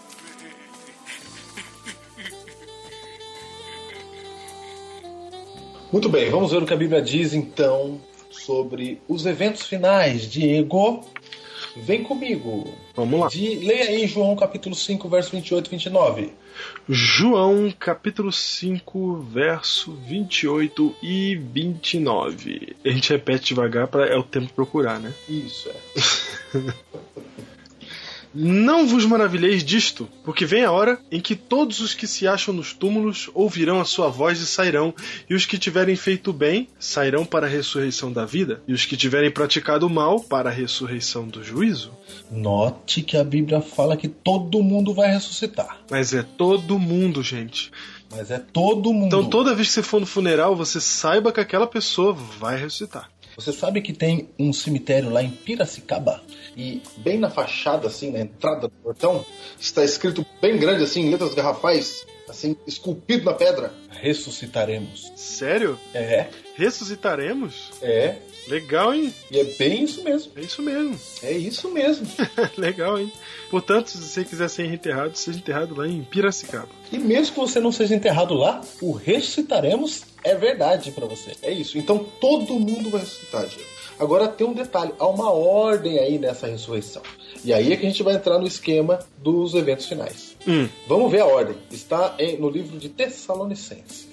Muito bem, vamos ver o que a Bíblia diz então sobre os eventos finais. Diego, vem comigo. Vamos lá. De, leia aí João capítulo 5, verso 28 e 29. João, capítulo 5, verso 28 e 29. A gente repete devagar para é o tempo procurar, né? Isso é. Não vos maravilheis disto, porque vem a hora em que todos os que se acham nos túmulos ouvirão a sua voz e sairão, e os que tiverem feito bem sairão para a ressurreição da vida, e os que tiverem praticado mal para a ressurreição do juízo. Note que a Bíblia fala que todo mundo vai ressuscitar. Mas é todo mundo, gente. Mas é todo mundo. Então toda vez que você for no funeral, você saiba que aquela pessoa vai ressuscitar. Você sabe que tem um cemitério lá em Piracicaba? E bem na fachada, assim, na entrada do portão, está escrito bem grande, assim, em letras garrafais, assim, esculpido na pedra: Ressuscitaremos. Sério? É, Ressuscitaremos? é. Legal, hein? E é bem isso mesmo. É isso mesmo. É isso mesmo. Legal, hein? Portanto, se você quiser ser enterrado, seja enterrado lá em Piracicaba. E mesmo que você não seja enterrado lá, o ressuscitaremos é verdade pra você. É isso. Então todo mundo vai ressuscitar, Diego. Agora tem um detalhe, há uma ordem aí nessa ressurreição. E aí é que a gente vai entrar no esquema dos eventos finais. Hum. Vamos ver a ordem. Está em- no livro de Tessalonicenses.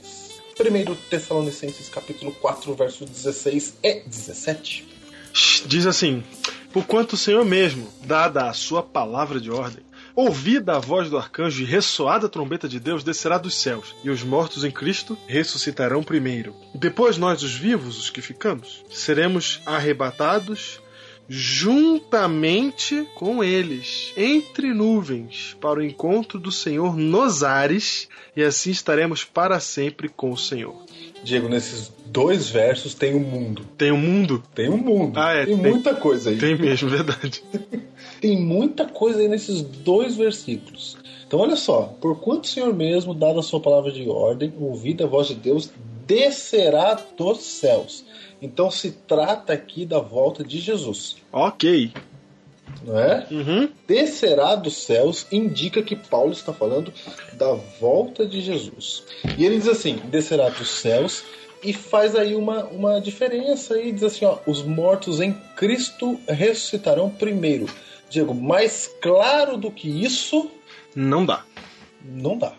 1 Tessalonicenses capítulo 4, versos 16 e 17. Diz assim: Porquanto o Senhor mesmo, dada a sua palavra de ordem, ouvida a voz do arcanjo e ressoada a trombeta de Deus, descerá dos céus, e os mortos em Cristo ressuscitarão primeiro. E depois nós, os vivos, os que ficamos, seremos arrebatados juntamente com eles, entre nuvens, para o encontro do Senhor nos ares, e assim estaremos para sempre com o Senhor. Diego, nesses dois versos tem um mundo. Tem um mundo? Tem um mundo. Ah, é, tem, tem. muita coisa aí. Tem mesmo, verdade. Tem muita coisa aí nesses dois versículos. Então, olha só: por quanto o Senhor mesmo, dada a sua palavra de ordem, ouvida a voz de Deus, descerá dos céus. Então, se trata aqui da volta de Jesus, Ok. não é? Uhum. Descerá dos céus indica que Paulo está falando da volta de Jesus. E ele diz assim: descerá dos céus. E faz aí uma, uma diferença e diz assim: ó, os mortos em Cristo ressuscitarão primeiro. Diego, mais claro do que isso, Não dá. não dá.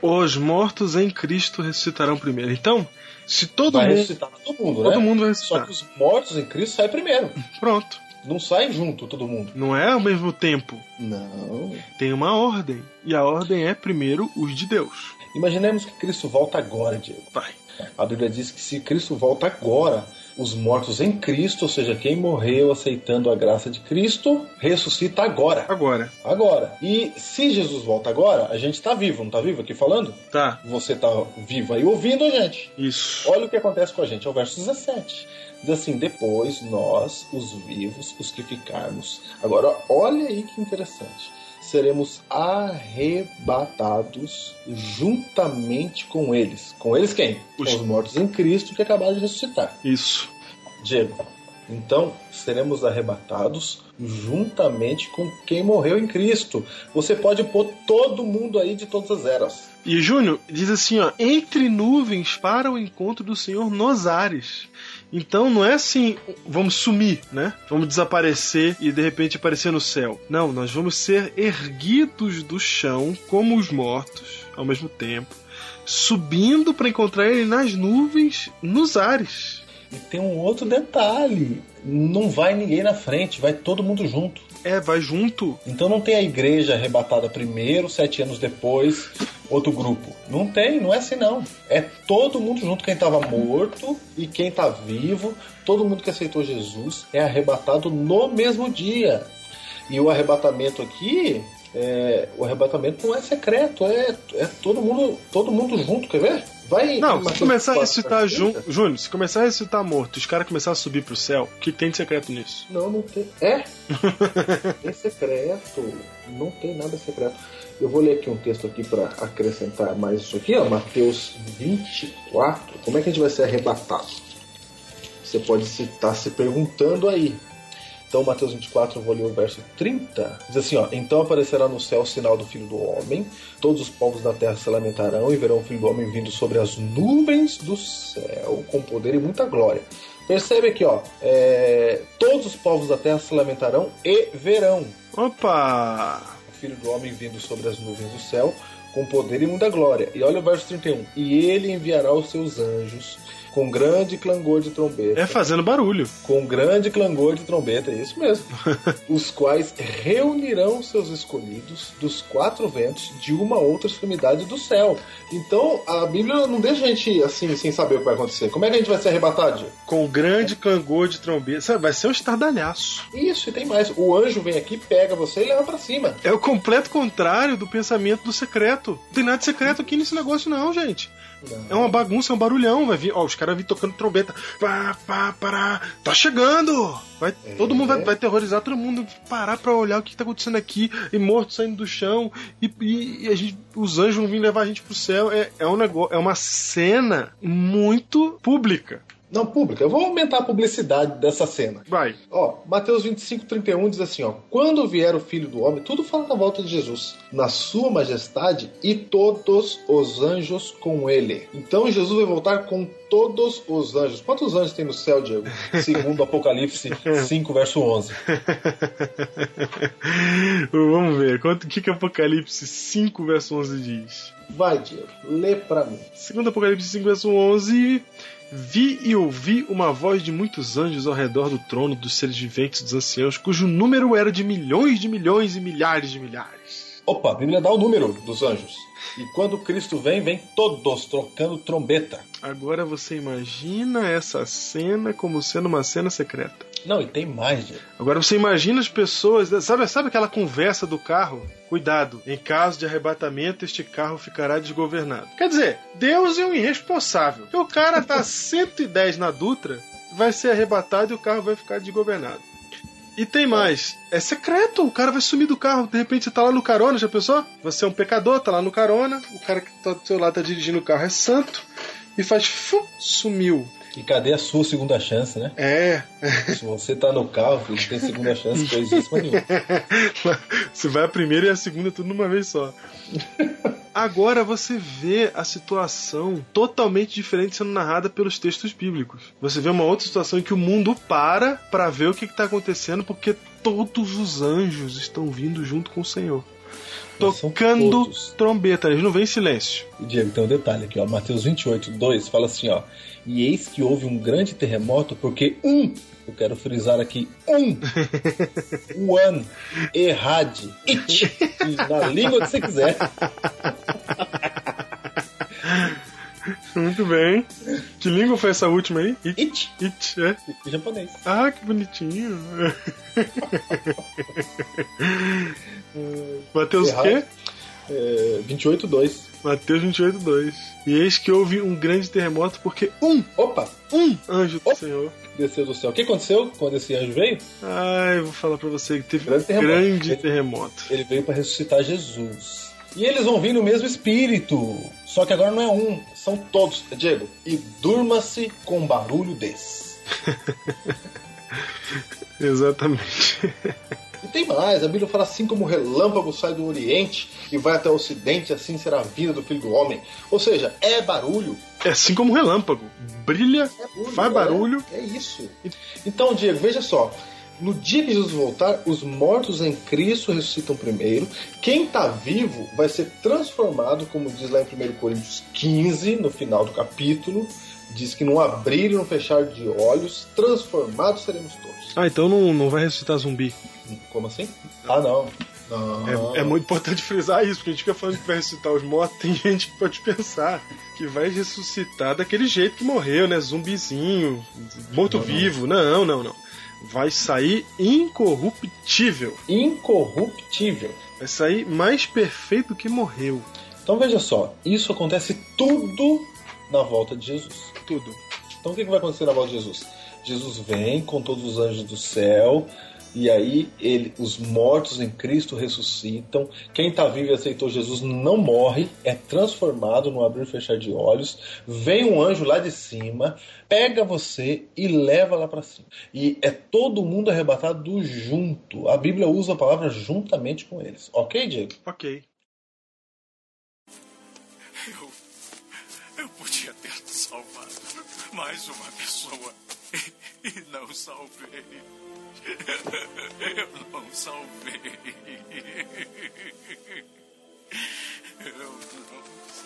Os mortos em Cristo ressuscitarão primeiro. Então, se todo vai mundo. ressuscitar todo mundo, Todo né? mundo vai Só ressuscitar. que os mortos em Cristo saem primeiro. Pronto. Não sai junto todo mundo. Não é ao mesmo tempo. Não. Tem uma ordem. E a ordem é primeiro os de Deus. Imaginemos que Cristo volta agora, Diego. Vai. A Bíblia diz que se Cristo volta agora, Os mortos em Cristo, ou seja, quem morreu aceitando a graça de Cristo, ressuscita agora. Agora. Agora. E se Jesus volta agora, a gente tá vivo, não tá vivo aqui falando? Tá. Você tá vivo aí ouvindo a gente. Isso. Olha o que acontece com a gente, é o verso 17. Diz assim: Depois nós, os vivos, os que ficarmos. Agora, olha aí que interessante. Seremos arrebatados juntamente com eles. Com eles quem? Com os mortos em Cristo que acabaram de ressuscitar. Isso. Diego. Então, seremos arrebatados juntamente com quem morreu em Cristo. Você pode pôr todo mundo aí de todas as eras. E Júnior diz assim, ó, entre nuvens para o encontro do Senhor nos ares. Então não é assim, vamos sumir, né? Vamos desaparecer e de repente aparecer no céu. Não, nós vamos ser erguidos do chão como os mortos ao mesmo tempo, subindo para encontrar ele nas nuvens, nos ares. E tem um outro detalhe: não vai ninguém na frente, vai todo mundo junto. É, vai junto. Então não tem a igreja arrebatada primeiro, sete anos depois, outro grupo. Não tem, não é assim não. É todo mundo junto, quem estava morto e quem está vivo, todo mundo que aceitou Jesus é arrebatado no mesmo dia. E o arrebatamento aqui, é, o arrebatamento não é secreto, é, é todo mundo, todo mundo junto, quer ver? Vai. Não, se começar a 4, ressuscitar junto. 30. Júnior, se começar a ressuscitar morto, os caras começarem a subir pro céu, o que tem de secreto nisso? Não, não tem. É? é secreto. Não tem nada secreto. Eu vou ler aqui um texto aqui para acrescentar mais isso aqui, ó. Mateus 24. Como é que a gente vai ser arrebatado? Você pode estar se perguntando aí. Então, Mateus 24, eu vou ler o verso 30. Diz assim, ó. Então aparecerá no céu o sinal do Filho do Homem. Todos os povos da terra se lamentarão e verão o Filho do Homem vindo sobre as nuvens do céu com poder e muita glória. Percebe aqui, ó. é, todos os povos da terra se lamentarão e verão Opa! o Filho do Homem vindo sobre as nuvens do céu com poder e muita glória. E olha o verso 31. E ele enviará os seus anjos com grande clangor de trombeta. É fazendo barulho. Com grande clangor de trombeta, é isso mesmo. os quais reunirão seus escolhidos dos quatro ventos de uma outra extremidade do céu. Então a Bíblia não deixa a gente assim, sem saber o que vai acontecer. Como é que a gente vai ser arrebatado? Com grande clangor de trombeta. Vai ser um estardalhaço. Isso, e tem mais. O anjo vem aqui, pega você e leva pra cima. É o completo contrário do pensamento do secreto. Não tem nada de secreto aqui nesse negócio, não, gente. É uma bagunça, é um barulhão. Vai vir, ó, os caras vêm tocando trombeta. Pá, pá, pará. Tá chegando! Vai, É. Todo mundo vai, vai terrorizar, todo mundo parar pra olhar o que tá acontecendo aqui. E morto saindo do chão. E, e- e a gente, os anjos vão vir levar a gente pro céu. É, é um negócio, é uma cena muito pública. Não, pública. Eu vou aumentar a publicidade dessa cena. Vai. Ó, Mateus 25, 31 diz assim, ó. Quando vier o Filho do Homem, tudo fala da volta de Jesus, na sua majestade e todos os anjos com ele. Então Jesus vai voltar com todos os anjos. Quantos anjos tem no céu, Diego? Segundo Apocalipse 5, verso 11. Vamos ver. Quanto, o que, que Apocalipse 5, verso 11 diz? Vai, Diego, lê pra mim. Segundo Apocalipse 5, verso 11, vi e ouvi uma voz de muitos anjos ao redor do trono dos seres viventes dos anciãos, cujo número era de milhões de milhões e milhares de milhares. Opa, a Bíblia dá o número dos anjos. E quando Cristo vem, vem todos trocando trombeta. Agora você imagina essa cena como sendo uma cena secreta. Não, e tem mais, Diego. Agora você imagina as pessoas, sabe, sabe aquela conversa do carro? Cuidado, em caso de arrebatamento, este carro ficará desgovernado. Quer dizer, Deus é um irresponsável. O cara tá 110 na Dutra, vai ser arrebatado e o carro vai ficar desgovernado. E tem mais, é secreto, o cara vai sumir do carro, de repente você tá lá no carona, já pensou? Você é um pecador, tá lá no carona, o cara que tá do seu lado tá dirigindo o carro é santo, e faz fu, sumiu. E cadê a sua segunda chance, né? É, Se você tá no carro, filho, tem segunda chance, coisíssima nenhuma. Você vai a primeira e a segunda tudo numa vez só. Agora você vê a situação totalmente diferente sendo narrada pelos textos bíblicos. Você vê uma outra situação em que o mundo para para ver o que está acontecendo porque todos os anjos estão vindo junto com o Senhor. Tocando trombeta, eles não vêm em silêncio. Diego, tem um detalhe aqui, ó. Mateus 28, 2 fala assim, ó. E eis que houve um grande terremoto, porque um, eu quero frisar aqui, um, one, errade, it, na língua que você quiser. Muito bem. Que língua foi essa última aí? It. It, It, é? em japonês. Ah, que bonitinho. Mateus o quê? É, 28, 2. Mateus 28, 2. E eis que houve um grande terremoto porque um, Opa, um anjo do Oh. Senhor. desceu do céu. O que aconteceu quando esse anjo veio? Ai, eu vou falar pra você que teve Grande um terremoto. grande Ele- terremoto. Ele veio para ressuscitar Jesus. E eles vão vir no mesmo espírito. Só que agora não é um, são todos. Diego, e durma-se com barulho desse. Exatamente. E tem mais, a Bíblia fala assim como o relâmpago sai do Oriente e vai até o Ocidente, assim será a vida do Filho do Homem. Ou seja, é barulho. É assim como um relâmpago. Brilha, É barulho faz é- barulho. É, isso. Então, Diego, veja só. No dia que Jesus voltar, os mortos em Cristo ressuscitam primeiro. Quem está vivo vai ser transformado, como diz lá em 1 Coríntios 15, no final do capítulo. Diz que num abrir e num fechar de olhos, transformados seremos todos. Ah, então não, não vai ressuscitar zumbi. Como assim? Ah, não. Não. É, é muito importante frisar isso, porque a gente fica falando que vai ressuscitar os mortos, tem gente que pode pensar que vai ressuscitar daquele jeito que morreu, né? Zumbizinho, morto-vivo. Não, não, não. Vai sair incorruptível. Incorruptível. Vai sair mais perfeito do que morreu. Então veja só, isso acontece tudo na volta de Jesus. Tudo. Então o que que vai acontecer na volta de Jesus? Jesus vem com todos os anjos do céu, e aí ele, os mortos em Cristo ressuscitam. Quem está vivo e aceitou Jesus não morre, é transformado no abrir e fechar de olhos. Vem um anjo lá de cima, pega você e leva lá para cima. E é todo mundo arrebatado junto. A Bíblia usa a palavra juntamente com eles. Ok, Diego? Ok. Eu. Eu podia ter salvado mais uma pessoa. E não salvei. Eu não salvei. Eu não salvei.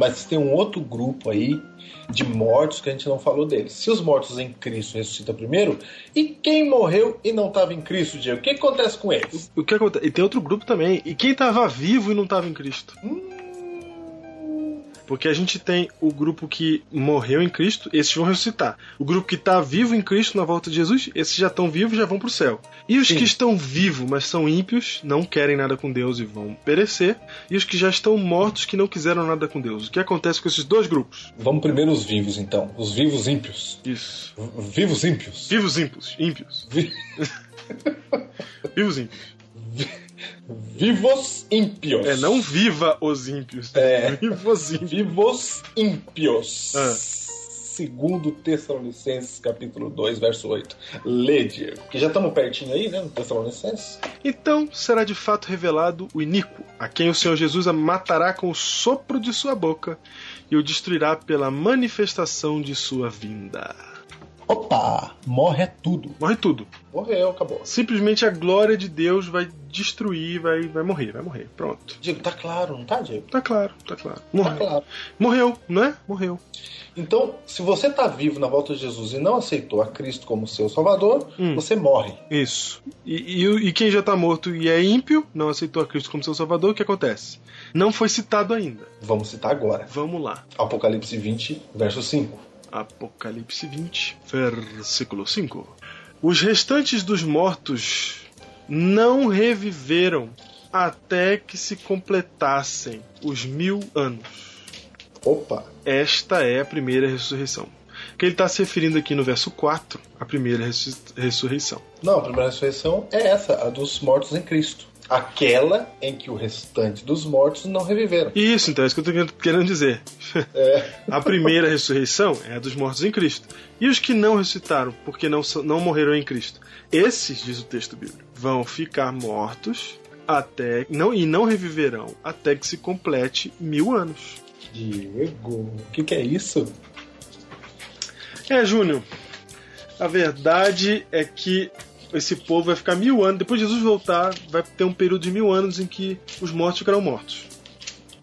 Mas tem um outro grupo aí de mortos que a gente não falou deles. Se os mortos em Cristo ressuscitam primeiro, e quem morreu e não estava em Cristo, Diego? O que acontece com eles? O que acontece? E tem outro grupo também. E quem tava vivo e não tava em Cristo? Porque a gente tem o grupo que morreu em Cristo, esses vão ressuscitar. O grupo que está vivo em Cristo na volta de Jesus, esses já estão vivos já vão para o céu. E os Sim. que estão vivos, mas são ímpios, não querem nada com Deus e vão perecer. E os que já estão mortos, que não quiseram nada com Deus. O que acontece com esses dois grupos? Vamos primeiro os vivos, então. Os vivos ímpios. Isso. V- Vivos ímpios. Vivos ímpios. Ímpios. Vi- Vivos ímpios. Vivos ímpios. É, não viva os ímpios. É. Vivos ímpios. Vivos ímpios. Ah. Segundo Tessalonicenses, capítulo 2, verso 8. Lê, Diego. Que já estamos pertinho aí, né, no Tessalonicenses. Então será de fato revelado o iníquo, a quem o Senhor Jesus a matará com o sopro de sua boca e o destruirá pela manifestação de sua vinda. Opa! Morre tudo. Morre tudo. Morreu, acabou. Simplesmente a glória de Deus vai destruir, vai, vai morrer, vai morrer. Pronto. Diego, tá claro, não tá, Diego? Tá claro, tá claro. Tá Morreu. claro. Morreu, não é? Morreu. Então, se você está vivo na volta de Jesus e não aceitou a Cristo como seu Salvador, Hum. você morre. Isso. E, e, e quem já tá morto e é ímpio, não aceitou a Cristo como seu Salvador, o que acontece? Não foi citado ainda. Vamos citar agora. Vamos lá. Apocalipse 20, verso 5. Apocalipse 20, versículo 5. Os restantes dos mortos não reviveram até que se completassem os mil anos. Opa! Esta é a primeira ressurreição. Que ele está se referindo aqui no verso 4, a primeira ressu- ressurreição. Não, a primeira ressurreição é essa, a dos mortos em Cristo. Aquela em que o restante dos mortos não reviveram. Isso, então, é isso que eu estou querendo dizer. É. A primeira ressurreição é a dos mortos em Cristo. E os que não ressuscitaram, porque não, não morreram em Cristo? Esses, diz o texto bíblico, vão ficar mortos até não e não reviverão até que se complete mil anos. Diego, o que, que é isso? É, Júnior. A verdade é que esse povo vai ficar mil anos. Depois de Jesus voltar, vai ter um período de mil anos em que os mortos ficarão mortos.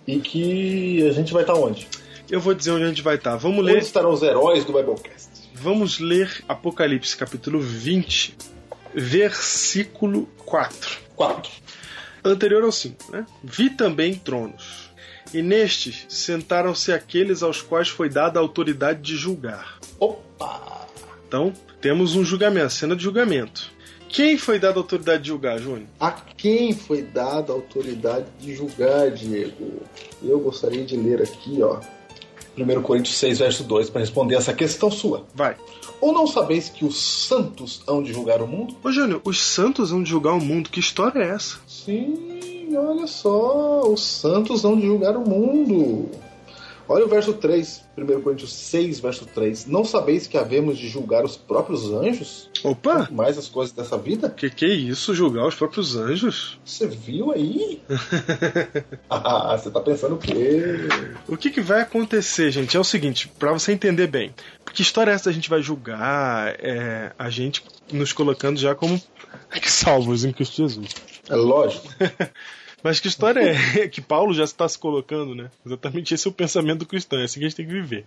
E que a gente vai estar onde? Eu vou dizer onde a gente vai estar. Vamos Onde ler, estarão os heróis do Biblecast? vamos ler Apocalipse capítulo 20, versículo 4. 4. Anterior ao 5, né? Vi também tronos. E nestes sentaram-se aqueles aos quais foi dada a autoridade de julgar. Opa! Então, temos um julgamento, cena de julgamento. Quem foi dada a autoridade de julgar, Júnior? A quem foi dada a autoridade de julgar, Diego? Eu gostaria de ler aqui, ó. 1 Coríntios 6, verso 2, para responder essa questão sua. Vai. Ou não sabeis que os santos hão de julgar o mundo? Ô, Júnior, os santos vão de julgar o mundo. Que história é essa? Sim, olha só, os santos hão de julgar o mundo. Olha o verso 3, 1 Coríntios 6, verso 3. Não sabeis que havemos de julgar os próprios anjos? Opa! Mais as coisas dessa vida? Que que é isso? Julgar os próprios anjos? Você viu aí? ah, você tá pensando o quê? O que, que vai acontecer, gente? É o seguinte, pra você entender bem. Que história é essa a gente vai julgar é, a gente nos colocando já como salvos em Cristo Jesus? É lógico. Mas que história é que Paulo já está se colocando, né? Exatamente esse é o pensamento do cristão, é assim que a gente tem que viver.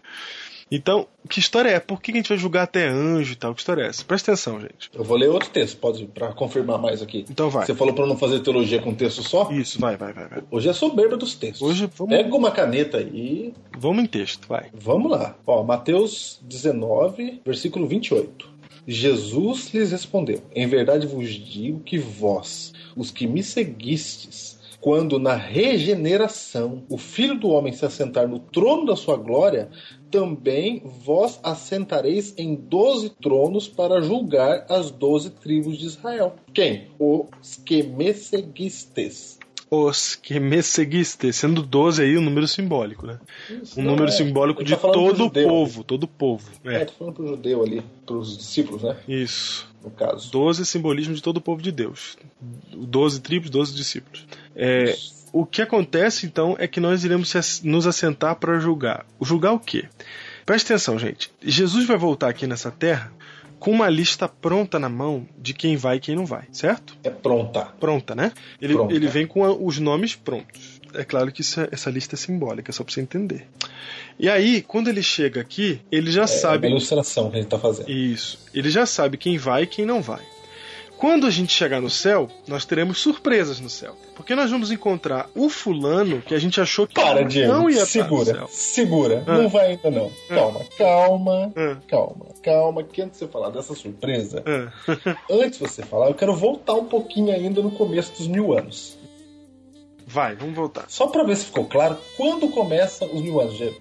Então, que história é? Por que a gente vai julgar até anjo e tal? Que história é essa? Presta atenção, gente. Eu vou ler outro texto, pode para confirmar mais aqui. Então vai. Você falou para não fazer teologia com texto só? Isso, vai, vai, vai, vai. Hoje é soberba dos textos. Hoje vamos, Pega uma caneta aí. vamos em texto, vai. Vamos lá. Ó, Mateus 19, versículo 28. Jesus lhes respondeu: Em verdade vos digo que vós, os que me seguistes, quando na regeneração o Filho do Homem se assentar no trono da sua glória, também vós assentareis em doze tronos para julgar as doze tribos de Israel. Quem? Os que me seguistes. Os que me seguiste, sendo 12 aí um número simbólico, né? Isso, Um número é. simbólico de tá todo o povo, todo o povo. ali. É, É, tô falando pro judeu ali, pros discípulos, né? isso. No caso. 12 simbolismo de todo o povo de Deus. 12 tribos, 12 discípulos. É, o que acontece então é que nós iremos nos assentar para julgar. Julgar o quê? Preste atenção, gente. Jesus vai voltar aqui nessa terra com uma lista pronta na mão de quem vai e quem não vai, certo? É pronta. Pronta, né? Ele, Pronta. ele vem com a- os nomes prontos. É claro que é- essa lista é simbólica, só pra você entender. E aí, quando ele chega aqui, ele já É sabe. uma ilustração que gente tá fazendo. Isso. Ele já sabe quem vai e quem não vai. Quando a gente chegar no céu, nós teremos surpresas no céu. Porque nós vamos encontrar o fulano que a gente achou que Para, Diego. não ia segura. céu. Segura. Ah. Não vai ainda não. Calma, calma. Ah, Calma, calma, que antes de você falar dessa surpresa, ah. antes de você falar, eu quero voltar um pouquinho ainda no começo dos mil anos. Vai, vamos voltar. Só pra ver se ficou claro quando começa os mil anos, Diego.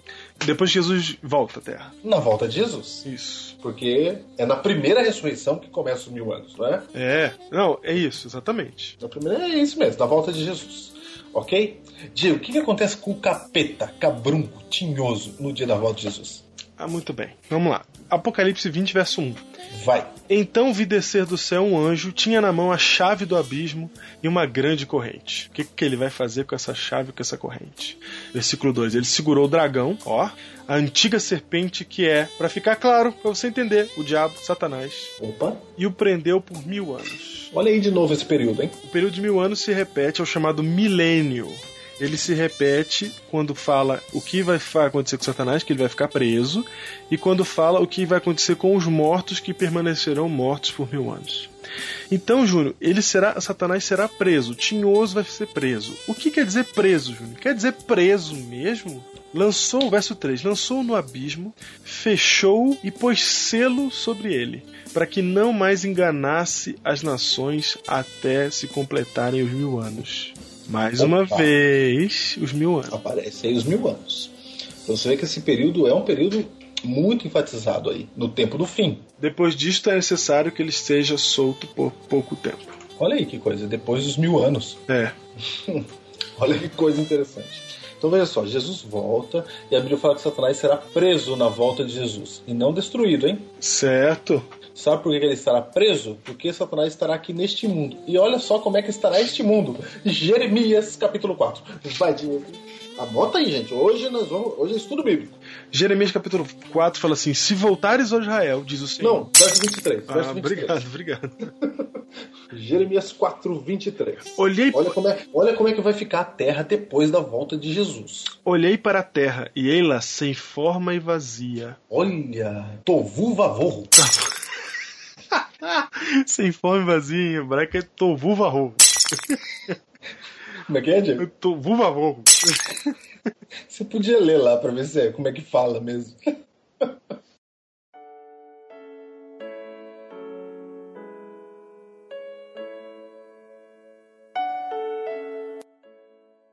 Depois Jesus volta à Terra. Na volta de Jesus. Isso. Porque é na primeira ressurreição que começa os mil anos, não é? É. Não, é isso, exatamente. Na primeira é isso mesmo, na volta de Jesus. Ok? Diego, o que, que acontece com o capeta, cabrunco, tinhoso no dia da volta de Jesus? Ah, muito bem. Vamos lá. Apocalipse 20, verso 1. Vai. Então vi descer do céu um anjo, tinha na mão a chave do abismo e uma grande corrente. O que, que ele vai fazer com essa chave, com essa corrente? Versículo 2. Ele segurou o dragão, ó, a antiga serpente que é, pra ficar claro, pra você entender, o diabo, Satanás, Opa. e o prendeu por mil anos. Olha aí de novo esse período, hein? O período de mil anos se repete, é o chamado milênio. Ele se repete quando fala o que vai acontecer com Satanás, que ele vai ficar preso, e quando fala o que vai acontecer com os mortos que permanecerão mortos por mil anos. Então, Júnior, ele será, Satanás será preso, Tinhoso vai ser preso. O que quer dizer preso, Júnior? Quer dizer preso mesmo? Lançou, verso 3, lançou no abismo, fechou e pôs selo sobre ele, para que não mais enganasse as nações até se completarem os mil anos. Mais uma Opa. vez, os mil anos. Aparece aí os mil anos. Então você vê que esse período é um período muito enfatizado aí, no tempo do fim. Depois disto é necessário que ele esteja solto por pouco tempo. Olha aí que coisa, depois dos mil anos. É, Olha que coisa interessante. Então veja só, Jesus volta e a Bíblia fala que Satanás será preso na volta de Jesus e não destruído, hein? certo. Sabe por que ele estará preso? Porque Satanás estará aqui neste mundo. E olha só como é que estará este mundo. Jeremias capítulo 4. Vai, Diego. Anota aí, gente. Hoje nós vamos. Hoje é estudo bíblico. Jeremias capítulo 4 fala assim: Se voltares a Israel, diz o Senhor. Não, verso 23. Ah, Verso 23. obrigado, obrigado. Jeremias 4, 23. Olhei, Olha como, é, olha como é que vai ficar a terra depois da volta de Jesus. olhei para a terra e ei-la sem forma e vazia. Olha, tovu vavorro. sem forma e vazia em hebraico é tovu varro. Como é que é, Diego? Tovu varro. Você podia ler lá pra ver se é, como é que fala mesmo.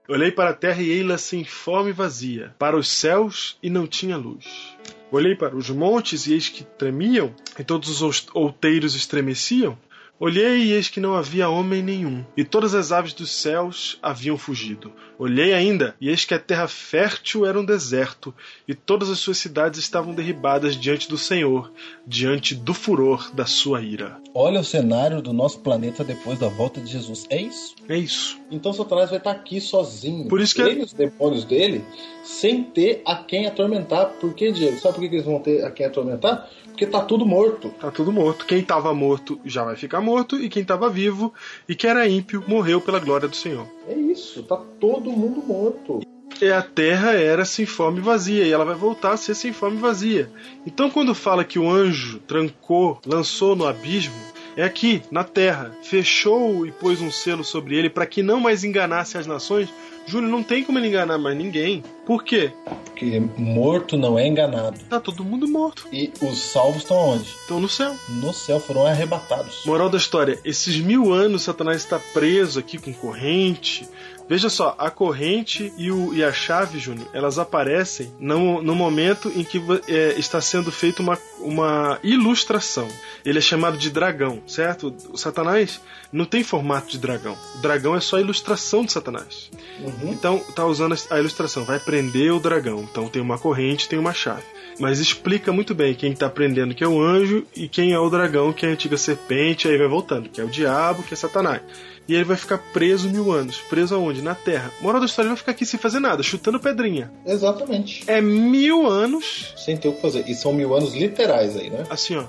Olhei para a terra e ei-la sem forma e vazia, para os céus e não tinha luz. Olhei para os montes e eis que tremiam, e todos os outeiros estremeciam. Olhei e eis que não havia homem nenhum, e todas as aves dos céus haviam fugido. Olhei ainda, e eis que a terra fértil era um deserto, e todas as suas cidades estavam derribadas diante do Senhor, diante do furor da sua ira. Olha o cenário do nosso planeta depois da volta de Jesus. É isso? É isso. Então Satanás vai estar aqui sozinho. Por isso que- Ele e os demônios dele, sem ter a quem atormentar. Por que, Diego? Sabe por que que eles vão ter a quem atormentar? Porque tá tudo morto. Tá tudo morto. Quem estava morto já vai ficar morto, e quem estava vivo e que era ímpio morreu pela glória do Senhor. É isso, tá todo mundo morto. E a terra era sem fome e vazia, e ela vai voltar a ser sem fome e vazia. Então, quando fala que o anjo trancou, lançou no abismo, é aqui, na terra, fechou e pôs um selo sobre ele para que não mais enganasse as nações. Júlio, não tem como ele enganar mais ninguém. Por quê? Porque morto não é enganado. Tá todo mundo morto. E os salvos estão onde? Estão no céu. No céu foram arrebatados. Moral da história: esses mil anos Satanás está preso aqui com corrente. Veja só, a corrente e, o- e a chave, Júnior, elas aparecem no, no momento em que é, está sendo feita uma, uma ilustração. Ele é chamado de dragão, certo? O Satanás não tem formato de dragão. O dragão é só a ilustração de Satanás. Uhum. Então, tá usando a ilustração, vai prender o dragão. Então tem uma corrente, tem uma chave. Mas explica muito bem quem tá prendendo que é o anjo e quem é o dragão, que é a antiga serpente, aí vai voltando, que é o diabo, que é Satanás. E ele vai ficar preso mil anos. Preso aonde? Na Terra. Moral da história, ele vai ficar aqui sem fazer nada, chutando pedrinha. Exatamente. É mil anos, Sem ter o que fazer. E são mil anos literais aí, né? assim, ó.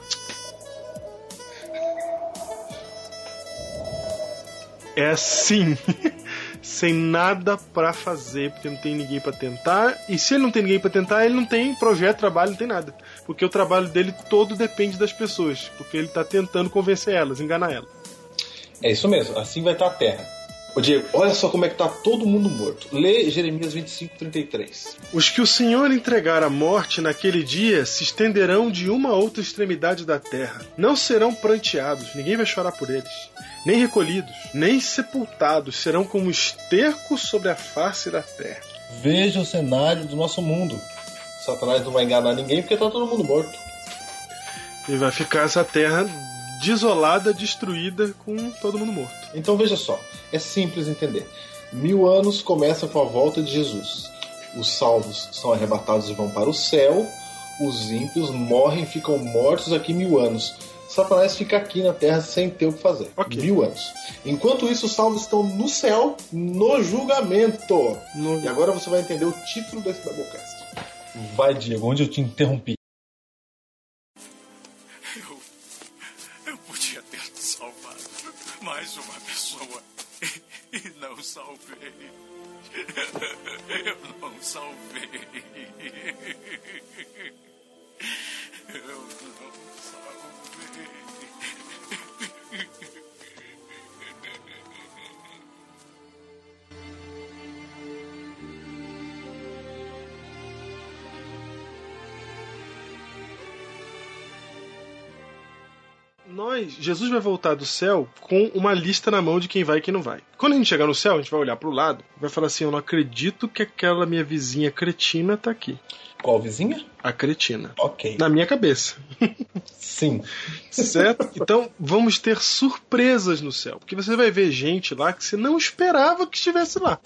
É assim. sem nada pra fazer, porque não tem ninguém pra tentar. E se ele não tem ninguém pra tentar, ele não tem projeto, trabalho, não tem nada. Porque o trabalho dele todo depende das pessoas. Porque ele tá tentando convencer elas, enganar elas. É isso mesmo, assim vai estar a terra. Ô Diego, olha só como é que tá todo mundo morto. Lê Jeremias 25, 33. Os que o Senhor entregar à morte naquele dia se estenderão de uma a outra extremidade da terra. Não serão pranteados, ninguém vai chorar por eles. Nem recolhidos, nem sepultados, serão como esterco sobre a face da terra. Veja o cenário do nosso mundo. Satanás não vai enganar ninguém porque tá todo mundo morto. E vai ficar essa terra desolada, destruída, com todo mundo morto. Então veja só, é simples entender. Mil anos começa com a volta de Jesus. Os salvos são arrebatados e vão para o céu. Os ímpios morrem e ficam mortos aqui mil anos. Satanás fica aqui na terra sem ter o que fazer. Ok. Mil anos. Enquanto isso, os salvos estão no céu, no julgamento. No- E agora você vai entender o título desse Biblecast. Vai, Diego, onde eu te interrompi. E não salvei. Eu não salvei. Eu não Nós, Jesus vai voltar do céu com uma lista na mão de quem vai e quem não vai. Quando a gente chegar no céu, a gente vai olhar pro lado, vai falar assim: Eu não acredito que aquela minha vizinha cretina tá aqui. Qual vizinha? A cretina. Ok. Na minha cabeça. Sim. Certo? Então vamos ter surpresas no céu. Porque você vai ver gente lá que você não esperava que estivesse lá.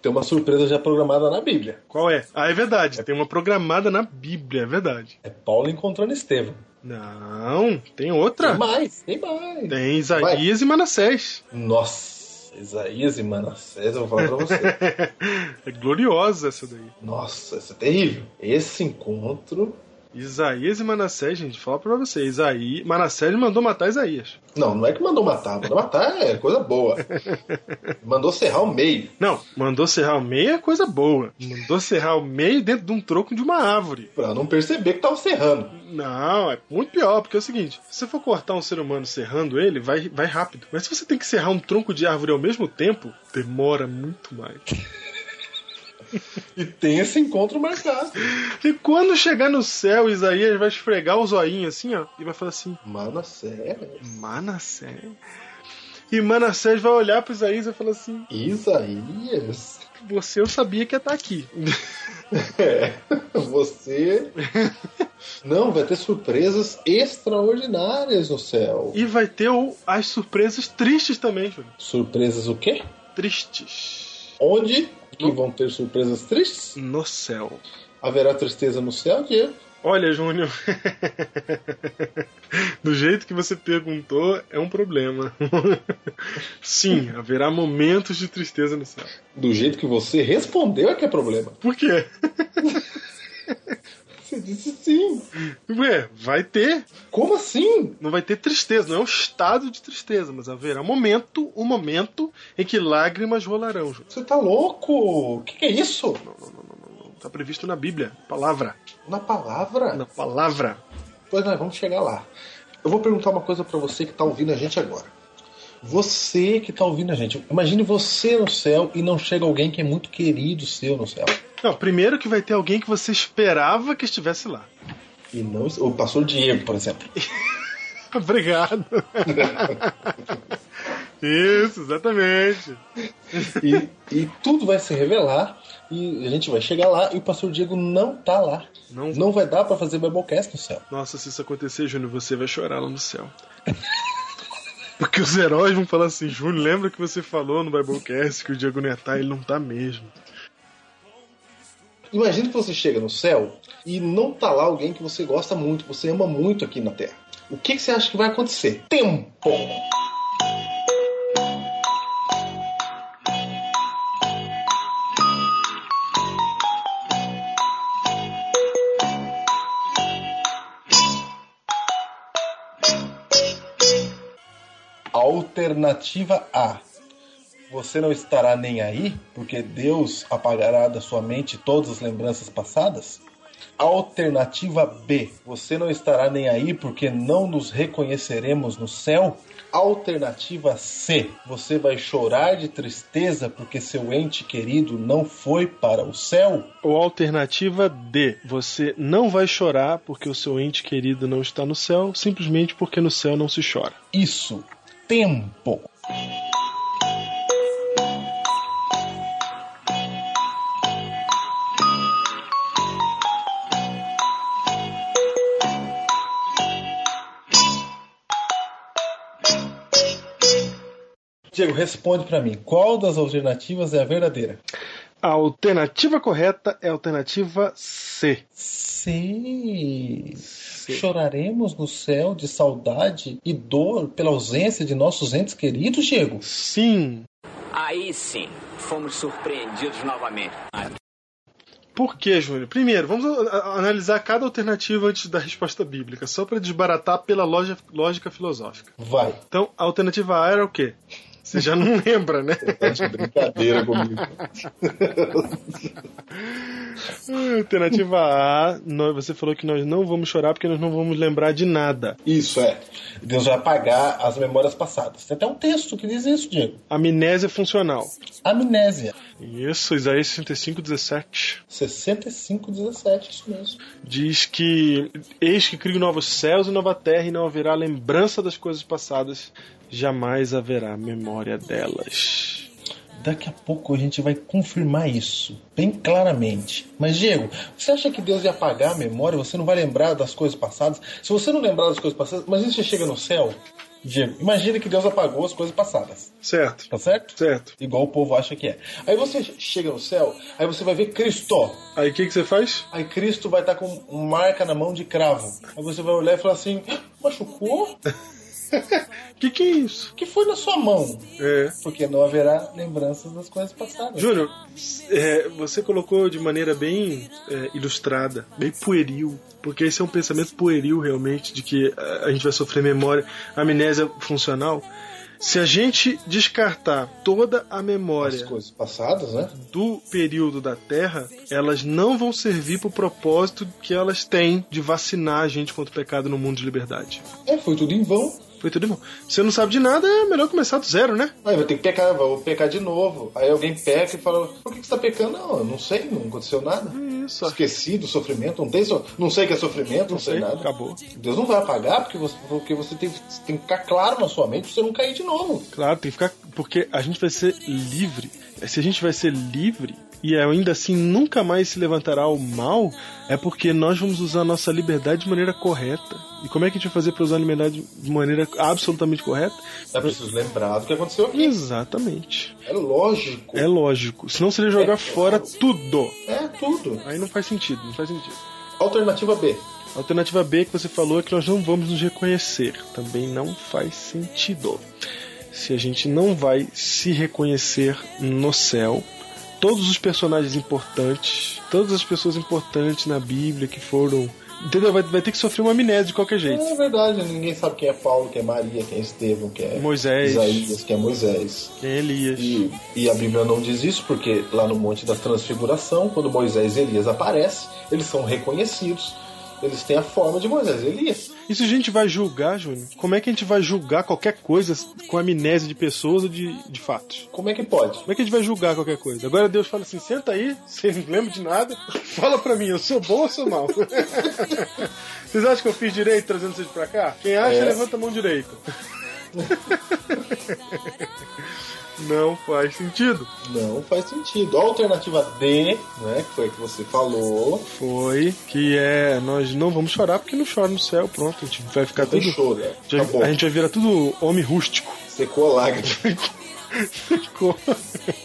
Tem uma surpresa já programada na Bíblia. Qual é? Ah, é verdade. Tem uma programada na Bíblia, é verdade. É Paulo encontrando Estevão. Não, tem outra. Tem mais, tem mais. Tem Isaías e Manassés. Nossa, Isaías e Manassés, eu vou falar pra você. É gloriosa essa daí. Nossa, isso é terrível. Esse encontro. Isaías e Manassés, gente, fala pra você. Isaías, Manassés mandou matar Isaías. Não, não é que mandou matar. Mandou matar é coisa boa. Mandou serrar o meio. Não, mandou serrar o meio é coisa boa. Mandou serrar o meio dentro de um tronco de uma árvore. Pra não perceber que tava serrando. Não, é muito pior, porque é o seguinte: se você for cortar um ser humano serrando ele, vai, vai rápido. Mas se você tem que serrar um tronco de árvore ao mesmo tempo, demora muito mais. E tem esse encontro marcado. E quando chegar no céu, Isaías vai esfregar o zoinho assim, ó, e vai falar assim: Manassés. Manassés. E Manassés vai olhar pro Isaías e falar assim: Isaías. Você eu sabia que ia estar aqui. É, você. Não, vai ter surpresas extraordinárias no céu. E vai ter o- as surpresas tristes também, Júlio. Surpresas o quê? Tristes. Onde que vão ter surpresas tristes? No céu. Haverá tristeza no céu, Diego? Olha, Júnior. Do jeito que você perguntou, é um problema. Sim, haverá momentos de tristeza no céu. Do jeito que você respondeu é que é problema. Por quê? Você disse sim. Ué, vai ter. Como assim? Não vai ter tristeza, não é um estado de tristeza, mas haverá um momento, um momento em que lágrimas rolarão. Você tá louco? O que, que é isso? Está previsto na Bíblia. Palavra. Na palavra? Na palavra. Pois nós vamos chegar lá. Eu vou perguntar uma coisa pra você que tá ouvindo a gente agora. Você que tá ouvindo a gente, imagine você no céu e não chega alguém que é muito querido seu no céu. Não, primeiro que vai ter alguém que você esperava que estivesse lá. E não o pastor Diego, por exemplo. Obrigado. Isso, exatamente. E, e tudo vai se revelar e a gente vai chegar lá e o pastor Diego não tá lá. Não. Não vai dar pra fazer Biblecast no céu. Nossa, se isso acontecer, Júnior, você vai chorar lá no céu. Porque os heróis vão falar assim, Júnior, lembra que você falou no Biblecast que o Diego não ia estar? Ele não tá mesmo. Imagina que você chega no céu e não tá lá alguém que você gosta muito, você ama muito aqui na Terra. O que, que você acha que vai acontecer? Tempo! Alternativa A. Você não estará nem aí, porque Deus apagará da sua mente todas as lembranças passadas? Alternativa B. Você não estará nem aí, porque não nos reconheceremos no céu? Alternativa C. Você vai chorar de tristeza porque seu ente querido não foi para o céu? Ou alternativa D. Você não vai chorar porque o seu ente querido não está no céu, simplesmente porque no céu não se chora. Isso. Tempo. Diego, responde pra mim. Qual das alternativas é a verdadeira? A alternativa correta é a alternativa C. Sim. Choraremos no céu de saudade e dor pela ausência de nossos entes queridos, Diego? Sim. Aí sim, fomos surpreendidos novamente. Por quê, Júnior? Primeiro, vamos analisar cada alternativa antes da resposta bíblica, só para desbaratar pela lógica filosófica. Vai. Então, a alternativa A era o quê? Você já não lembra, né? Tá de brincadeira comigo. Alternativa A, nós- você falou que nós não vamos chorar porque nós não vamos lembrar de nada. Isso é. Deus vai apagar as memórias passadas. Tem até um texto que diz isso, Diego. Amnésia funcional. Amnésia. Isso, Isaías 65, 17. 65, 17, isso mesmo. Diz que eis que crio novos céus e nova terra e não haverá lembrança das coisas passadas, jamais haverá memória delas. Daqui a pouco a gente vai confirmar isso bem claramente. Mas, Diego, você acha que Deus ia apagar a memória? Você não vai lembrar das coisas passadas? Se você não lembrar das coisas passadas, mas você chega no céu Diego, imagina que Deus apagou as coisas passadas. Certo, Tá certo? certo. Igual o povo acha que é. Aí você chega no céu, aí você vai ver Cristo. Aí o que, que você faz? Aí Cristo vai estar com uma marca na mão de cravo. Aí você vai olhar e falar assim: "Ah, machucou? O que, que é isso? Que foi na sua mão? É. Porque não haverá lembranças das coisas passadas. Júnior, é, você colocou de maneira bem é, ilustrada, bem pueril, porque esse é um pensamento pueril realmente de que a, gente vai sofrer memória, amnésia funcional. Se a gente descartar toda a As memória coisas passadas, né? do período da Terra, elas não vão servir para o propósito que elas têm de vacinar a gente contra o pecado no mundo de liberdade. É, foi tudo em vão. Foi tudo bom. Se você não sabe de nada, é melhor começar do zero, né? Aí vai ter que pecar, vou pecar de novo. Aí alguém peca e fala: Por que que você tá pecando? Não, eu não sei, não aconteceu nada. Isso. Esqueci do sofrimento, não, tem so... não sei que é sofrimento, não, sei, nada. Acabou. Deus não vai apagar porque você, porque você tem, tem que ficar claro na sua mente pra você não cair de novo. Claro, tem que ficar. Porque a gente vai ser livre. Se a gente vai ser livre e ainda assim nunca mais se levantará o mal, é porque nós vamos usar a nossa liberdade de maneira correta. E como é que a gente vai fazer para usar a liberdade de maneira absolutamente correta? É preciso lembrar do que aconteceu aqui. Exatamente. É lógico. É lógico. Senão seria jogar É, fora tudo. É tudo. Aí não faz sentido, não faz sentido. Alternativa B. Alternativa B que você falou é que nós não vamos nos reconhecer. Também não faz sentido. Se a gente não vai se reconhecer no céu, todos os personagens importantes, todas as pessoas importantes na Bíblia que foram. Entendeu? Vai, vai ter que sofrer uma amnésia de qualquer jeito. É verdade, ninguém sabe quem é Paulo, quem é Maria, quem é Estevão, quem é Moisés. Isaías, quem é Moisés. Quem é Elias? E, e a Bíblia não diz isso porque lá no Monte da Transfiguração, quando Moisés e Elias aparecem, eles são reconhecidos. Eles têm a forma de Moisés e Elias. E se a gente vai julgar, Júnior? Como é que a gente vai julgar qualquer coisa com amnésia de pessoas ou de, de fatos? Como é que pode? Como é que a gente vai julgar qualquer coisa? Agora Deus fala assim: senta aí, você não lembra de nada, fala pra mim, eu sou bom ou sou mal? Vocês acham que eu fiz direito trazendo vocês pra cá? Quem acha, É. levanta a mão direita. Não faz sentido. Não faz sentido. A alternativa D, né, que foi a que você falou, Foi que é. Nós não vamos chorar porque não chora no céu, pronto. A gente vai ficar tem tudo. choro. né? já- Acabou. a gente vai virar tudo homem rústico. Secou a lágrima. Ficou.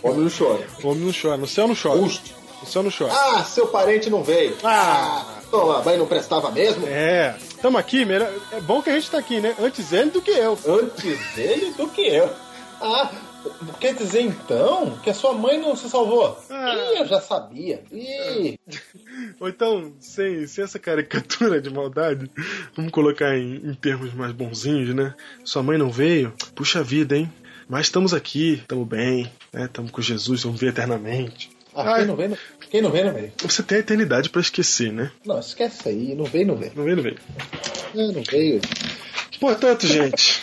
Homem não chora. Homem não chora. No céu não chora. Justo. No céu não chora. Ah, seu parente não veio. Ah. toma, mas não prestava mesmo? É, tamo aqui, melhor... é bom que a gente tá aqui, né? Antes ele do que eu. Antes dele do que eu. Ah, quer dizer então que a sua mãe não se salvou? Ah. Ih, eu já sabia. Ih, Ou então, sem, sem essa caricatura de maldade, vamos colocar em, em termos mais bonzinhos, né? Sua mãe não veio? Puxa vida, hein? Mas estamos aqui, estamos bem, né? Estamos com Jesus, vamos ver eternamente. ah, Ai. quem não vem, não, quem não vem, não vem. Você tem a eternidade pra esquecer, né? Não, esquece aí, não vem, não vem. Não veio, não veio. É, não veio. Portanto, gente,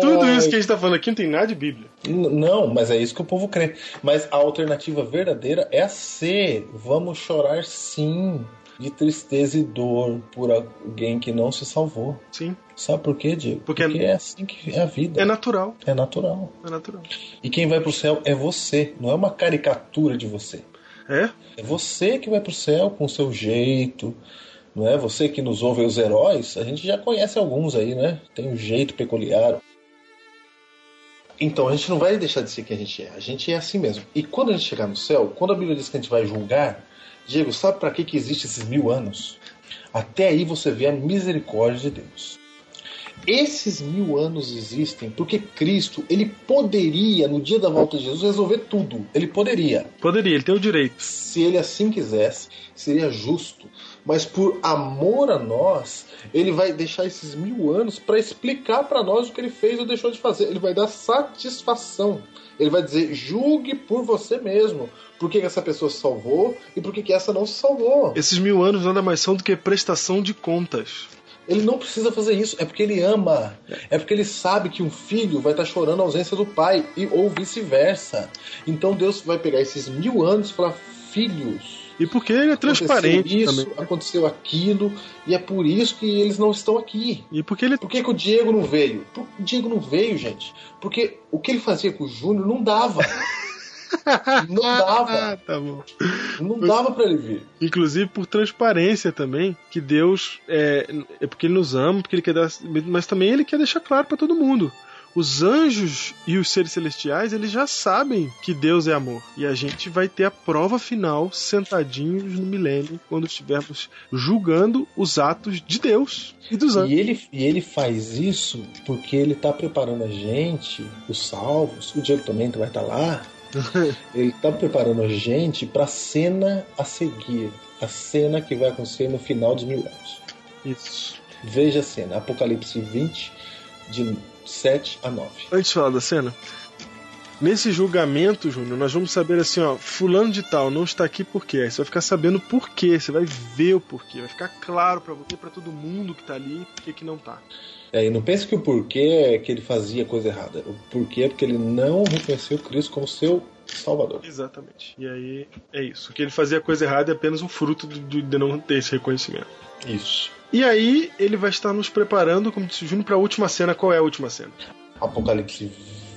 tudo isso que a gente tá falando aqui não tem nada de Bíblia. Não, mas é isso que o povo crê. Mas a alternativa verdadeira é a C. Vamos chorar sim de tristeza e dor por alguém que não se salvou. Sim, Sabe por quê, Diego? Porque- é assim que é a vida. é natural. É natural. É natural. E quem vai pro céu é você, não é uma caricatura de você. É? É você que vai pro céu com o seu jeito, não é? Você que nos ouve os heróis, a gente já conhece alguns aí, né? Tem um jeito peculiar. Então, a gente não vai deixar de ser quem a gente é. A gente é assim mesmo. E quando a gente chegar no céu, quando a Bíblia diz que a gente vai julgar, Diego, sabe para que que existe esses mil anos? Até aí você vê a misericórdia de Deus. Esses mil anos existem porque Cristo, ele poderia, no dia da volta de Jesus, resolver tudo. Ele poderia Poderia, ele tem o direito. se ele assim quisesse, seria justo. Mas por amor a nós, ele vai deixar esses mil anos para explicar para nós o que ele fez ou deixou de fazer. Ele vai dar satisfação. Ele vai dizer: julgue por você mesmo. Por que, que essa pessoa se salvou e por que, que essa não se salvou. Esses mil anos nada mais são do que prestação de contas. Ele não precisa fazer isso, é porque ele ama. É porque ele sabe que um filho vai estar chorando a ausência do pai, e, ou vice-versa. Então Deus vai pegar esses mil anos e falar: filhos. E porque ele é transparente aconteceu isso, também. aconteceu aquilo, e é por isso que eles não estão aqui. E porque ele. Por que, que o Diego não veio? Por- O Diego não veio, gente, porque o que ele fazia com o Júnior não dava. Não dava. Ah, tá bom. Não dava pra ele vir. Inclusive por transparência também, que Deus é, é porque ele nos ama, porque ele quer dar, mas também ele quer deixar claro pra todo mundo. Os anjos e os seres celestiais, eles já sabem que Deus é amor. E a gente vai ter a prova final sentadinhos no milênio, quando estivermos julgando os atos de Deus e dos anjos. E ele, e ele faz isso porque ele tá preparando a gente, os salvos, o Diego também vai estar lá. ele tá preparando a gente pra cena a seguir. A cena que vai acontecer no final dos mil anos. Isso. Veja a cena, Apocalipse 20, de 7 a 9. Antes de falar da cena, nesse julgamento, Júnior, nós vamos saber assim, ó, fulano de tal não está aqui por quê? Aí você vai ficar sabendo por quê, você vai ver o porquê, vai ficar claro pra você, pra todo mundo que tá ali, por que que não tá. É, e não pense que o porquê é que ele fazia coisa errada. O porquê é porque ele não reconheceu Cristo como seu Salvador. Exatamente. E aí é isso. O que ele fazia coisa errada é apenas um fruto de, de não ter esse reconhecimento. Isso. E aí ele vai estar nos preparando, como disse o Júnior, para a última cena. Qual é a última cena? Apocalipse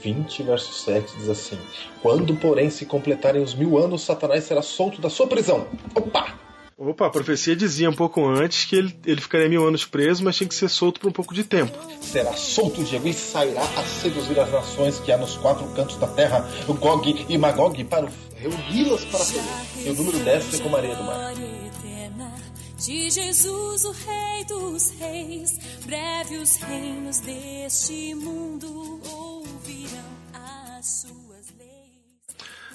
20, verso 7 diz assim: Quando, porém, se completarem os mil anos, Satanás será solto da sua prisão. Opa! Opa, a profecia dizia um pouco antes que ele, ele ficaria mil anos preso, mas tinha que ser solto por um pouco de tempo. Será solto, Diego, e sairá a seduzir as nações que há nos quatro cantos da terra, o Gog e Magog, para reuni-las para ferir. E o número 10 é como a areia do mar. De Jesus, o Rei dos Reis. Breve os reinos deste mundo ouvirão suas leis.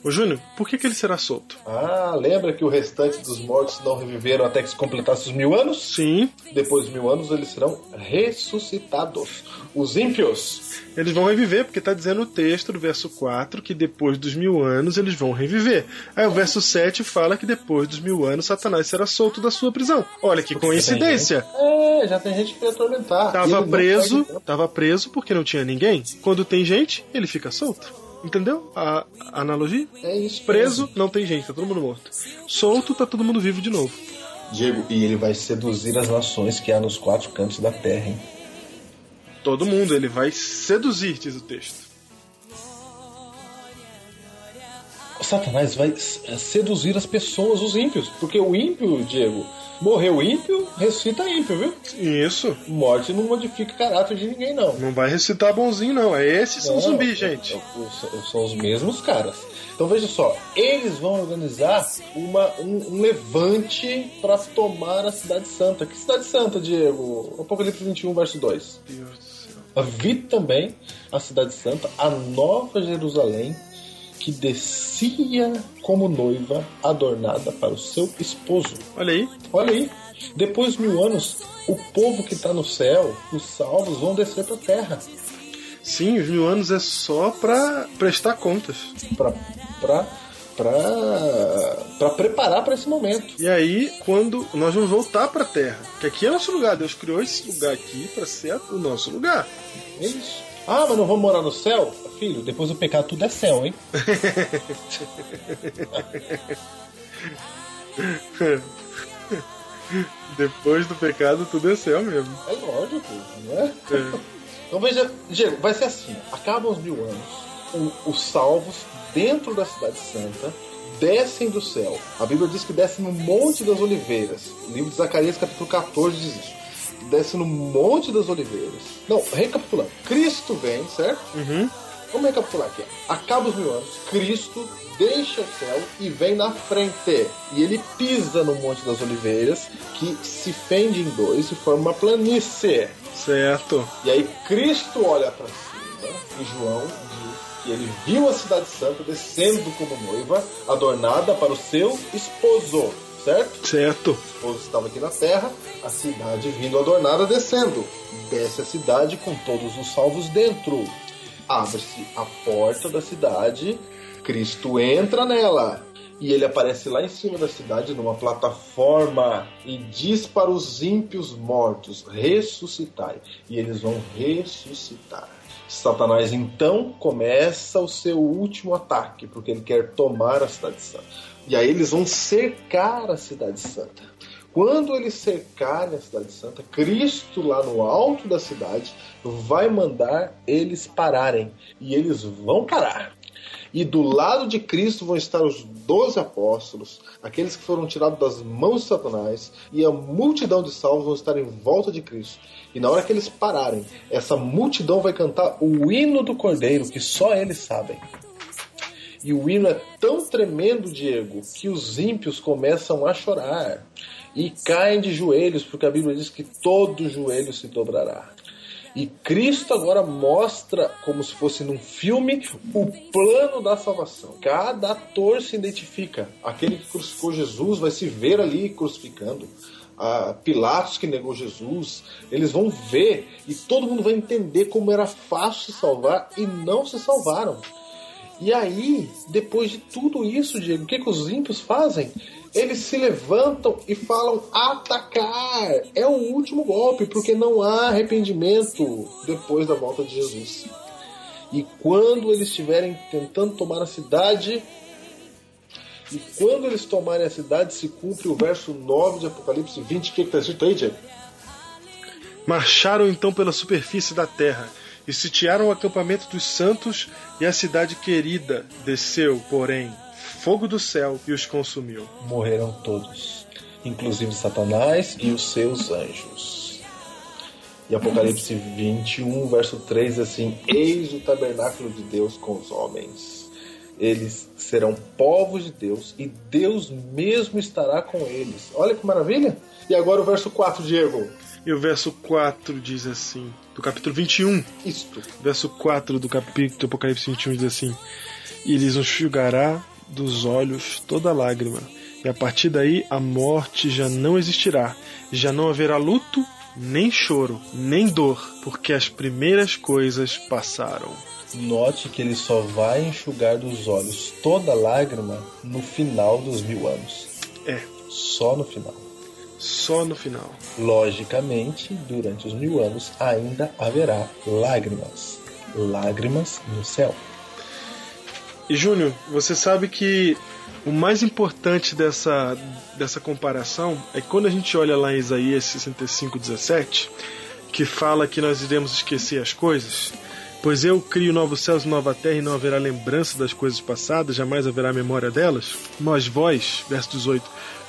Ô Júnior, por que, que ele será solto? Ah, lembra que o restante dos mortos não reviveram até que se completasse os mil anos? Sim, Depois dos mil anos eles serão ressuscitados. Os ímpios. eles vão reviver, porque está dizendo o texto do verso 4 que depois dos mil anos eles vão reviver. Aí o verso 7 fala que depois dos mil anos Satanás será solto da sua prisão. Olha que coincidência. É, já tem gente que quer atormentar. Tava preso, tava preso porque não tinha ninguém. Quando tem gente, ele fica solto. Entendeu a, a analogia? É isso. Preso, não tem gente, tá todo mundo morto. Solto, tá todo mundo vivo de novo. Diego, e ele vai seduzir as nações que há nos quatro cantos da terra, hein? Todo mundo, ele vai seduzir, diz o texto. Satanás vai s- seduzir as pessoas, os ímpios. Porque o ímpio, Diego, morreu ímpio, ressuscita ímpio, viu? Isso. Morte não modifica o caráter de ninguém, não. Não vai ressuscitar bonzinho, não. É esses são zumbis, gente. são os mesmos caras. Então veja só, eles vão organizar uma, um, levante para tomar a Cidade Santa. Que Cidade Santa, Diego? Apocalipse 21, verso 2. Deus do céu. Vi também a Cidade Santa, a Nova Jerusalém, que descia como noiva adornada para o seu esposo. Olha aí. Olha aí, depois de mil anos, o povo que está no céu, os salvos, vão descer para a terra. Sim, os mil anos é só pra prestar contas. para para para preparar para esse momento. E aí, quando nós vamos voltar pra Terra, que aqui é nosso lugar, Deus criou esse lugar aqui pra ser o nosso lugar. É isso. Ah, mas não vamos morar no céu? Filho, depois do pecado tudo é céu, hein? Depois do pecado, tudo é céu mesmo. É lógico, né? É. Então veja, Diego, vai ser assim: acabam os mil anos, os salvos dentro da Cidade Santa descem do céu. A Bíblia diz que descem no Monte das Oliveiras. O livro de Zacarias, capítulo 14, diz isso. Desce no Monte das Oliveiras. Não, recapitulando. Cristo vem, certo? Uhum. Vamos recapitular aqui. Acaba os mil anos, Cristo deixa o céu e vem na frente. E ele pisa no Monte das Oliveiras, que se fende em dois e forma uma planície. Certo. E aí Cristo olha para cima e João diz que ele viu a cidade santa descendo como noiva, adornada para o seu esposo, certo? Certo. O esposo estava aqui na terra, a cidade vindo adornada descendo. Desce a cidade com todos os salvos dentro. Abre-se a porta da cidade, Cristo entra nela. E ele aparece lá em cima da cidade numa plataforma e diz para os ímpios mortos: ressuscitai. E eles vão ressuscitar. Satanás então começa o seu último ataque, porque ele quer tomar a cidade santa. E aí eles vão cercar a cidade santa. Quando eles cercarem a cidade santa, Cristo lá no alto da cidade vai mandar eles pararem. E eles vão parar. E do lado de Cristo vão estar os doze apóstolos, aqueles que foram tirados das mãos de Satanás, e a multidão de salvos vão estar em volta de Cristo. E na hora que eles pararem, essa multidão vai cantar o hino do Cordeiro, que só eles sabem. E o hino é tão tremendo, Diego, que os ímpios começam a chorar e caem de joelhos, porque a Bíblia diz que todo joelho se dobrará. E Cristo agora mostra, como se fosse num filme, o plano da salvação. Cada ator se identifica. Aquele que crucificou Jesus vai se ver ali crucificando. Pilatos que negou Jesus, eles vão ver e todo mundo vai entender como era fácil se salvar e não se salvaram. E aí, depois de tudo isso, Diego, o que, que os ímpios fazem? Eles se levantam e falam atacar. É o último golpe, porque não há arrependimento depois da volta de Jesus. E quando eles estiverem tentando tomar a cidade, e quando eles tomarem a cidade, se cumpre o verso 9 de Apocalipse 20. O que está escrito aí, Diego? Marcharam então pela superfície da terra e sitiaram o acampamento dos santos e a cidade querida. Desceu, porém, fogo do céu e os consumiu. Morreram todos, inclusive Satanás e os seus anjos. E Apocalipse 21, verso 3, assim: Eis o tabernáculo de Deus com os homens. Eles serão povos de Deus e Deus mesmo estará com eles. Olha que maravilha! E agora o verso 4, Diego. E o verso 4 diz assim, do capítulo 21. Isto. Verso 4 do capítulo do Apocalipse 21 diz assim: E lhes enxugará dos olhos toda lágrima, e a partir daí a morte já não existirá, já não haverá luto, nem choro, nem dor, porque as primeiras coisas passaram. Note que ele só vai enxugar dos olhos toda lágrima no final dos mil anos. É, Só no final. Só no final. Logicamente, durante os mil anos ainda haverá lágrimas. Lágrimas no céu. E Júnior, você sabe que o mais importante dessa, dessa comparação é que quando a gente olha lá em Isaías 65, 17, que fala que nós iremos esquecer as coisas, pois eu crio novos céus e nova terra e não haverá lembrança das coisas passadas, jamais haverá memória delas. Mas vós, verso 18,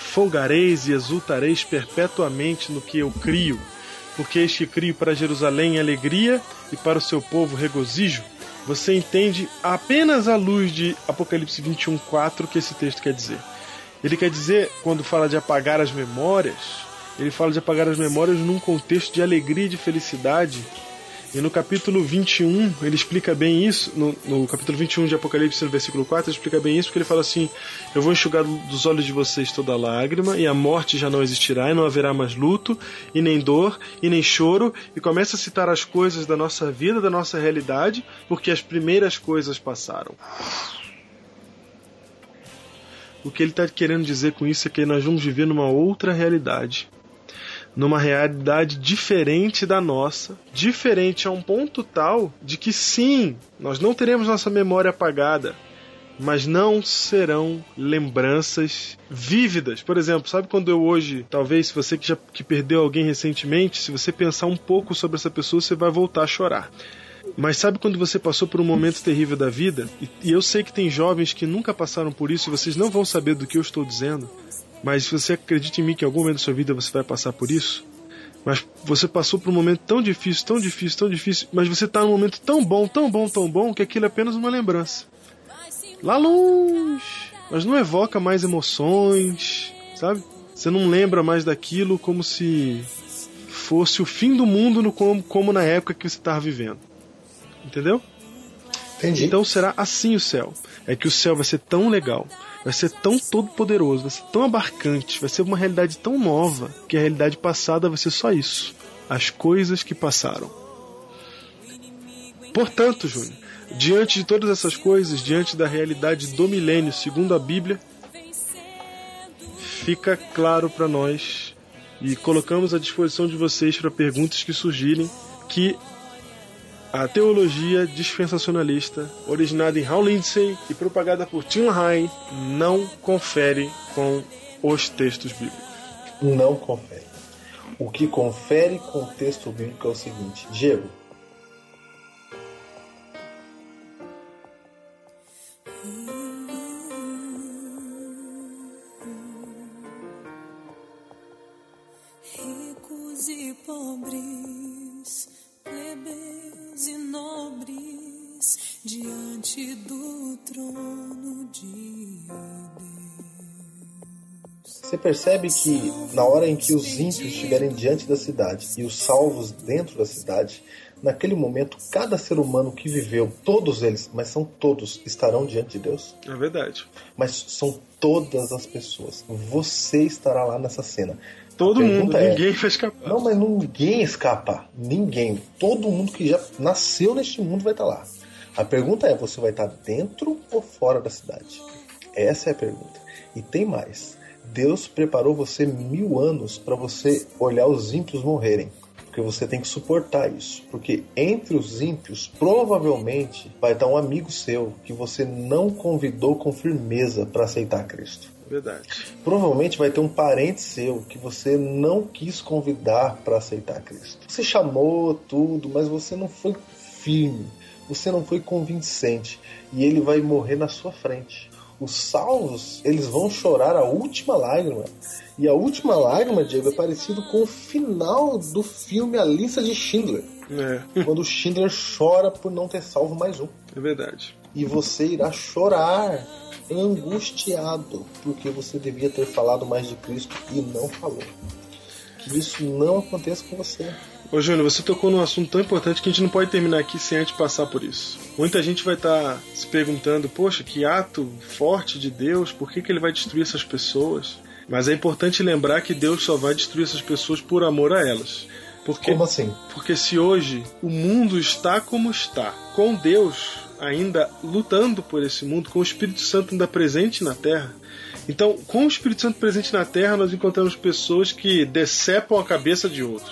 folgareis e exultareis perpetuamente no que eu crio, porque eis que crio para Jerusalém alegria e para o seu povo regozijo. Você entende apenas à luz de Apocalipse 21:4 o que esse texto quer dizer. Ele quer dizer, quando fala de apagar as memórias, ele fala de apagar as memórias num contexto de alegria e de felicidade. E no capítulo 21, ele explica bem isso, no, no capítulo 21 de Apocalipse, no versículo 4, ele explica bem isso, porque ele fala assim: Eu vou enxugar dos olhos de vocês toda lágrima, e a morte já não existirá, e não haverá mais luto, e nem dor, e nem choro, e começa a citar as coisas da nossa vida, da nossa realidade, porque as primeiras coisas passaram. O que ele está querendo dizer com isso é que nós vamos viver numa outra realidade. Numa realidade diferente da nossa, diferente a um ponto tal de que sim, nós não teremos nossa memória apagada, mas não serão lembranças vívidas. Por exemplo, sabe quando eu hoje, talvez se você que já que perdeu alguém recentemente, se você pensar um pouco sobre essa pessoa, você vai voltar a chorar. Mas sabe quando você passou por um momento terrível da vida? E, eu sei que tem jovens que nunca passaram por isso e vocês não vão saber do que eu estou dizendo. Mas se você acredita em mim que em algum momento da sua vida você vai passar por isso, mas você passou por um momento tão difícil, tão difícil, tão difícil, mas você está num momento tão bom, tão bom, tão bom, que aquilo é apenas uma lembrança. Lá longe, mas não evoca mais emoções, sabe? Você não lembra mais daquilo como se fosse o fim do mundo no, como, como na época que você estava vivendo. Entendeu? Entendi. Então será assim o céu. É que o céu vai ser tão legal, vai ser tão todo poderoso, vai ser tão abarcante, vai ser uma realidade tão nova que a realidade passada vai ser só isso. As coisas que passaram. Portanto, Júnior, diante de todas essas coisas, diante da realidade do milênio, segundo a Bíblia, fica claro para nós e colocamos à disposição de vocês para perguntas que surgirem que a teologia dispensacionalista, originada em Hal Lindsey e propagada por Tim LaHaye, não confere com os textos bíblicos. Não confere. O que confere com o texto bíblico é o seguinte, Diego. Ricos e pobres, diante do trono de Deus. Você percebe que na hora em que os ímpios estiverem diante da cidade e os salvos dentro da cidade, naquele momento cada ser humano que viveu, todos eles, mas são todos, estarão diante de Deus? É verdade. Mas são todas as pessoas. Você estará lá nessa cena. Todo mundo, é- ninguém vai escapar. Não, mas ninguém escapa. Ninguém. Todo mundo que já nasceu neste mundo vai estar lá. A pergunta é: você vai estar dentro ou fora da cidade? Essa é a pergunta. E tem mais. Deus preparou você mil anos para você olhar os ímpios morrerem. Porque você tem que suportar isso. Porque entre os ímpios, provavelmente vai estar um amigo seu que você não convidou com firmeza para aceitar Cristo. Verdade. Provavelmente vai ter um parente seu que você não quis convidar para aceitar Cristo. Você chamou tudo, mas você não foi firme, você não foi convincente e ele vai morrer na sua frente. Os salvos, eles vão chorar a última lágrima. E a última lágrima, Diego, é parecido com o final do filme A Lista de Schindler. É, Quando Schindler chora por não ter salvo mais um é verdade. e você irá chorar angustiado porque você devia ter falado mais de Cristo e não falou. Que isso não aconteça com você. Ô Júnior, você tocou num assunto tão importante que a gente não pode terminar aqui sem antes passar por isso. Muita gente vai estar se perguntando, poxa, que ato forte de Deus, por que, que ele vai destruir essas pessoas? Mas é importante lembrar que Deus só vai destruir essas pessoas por amor a elas. Porque, Como assim? porque se hoje o mundo está como está, com Deus ainda lutando por esse mundo, com o Espírito Santo ainda presente na Terra, então, com o Espírito Santo presente na Terra, nós encontramos pessoas que decepam a cabeça de outros.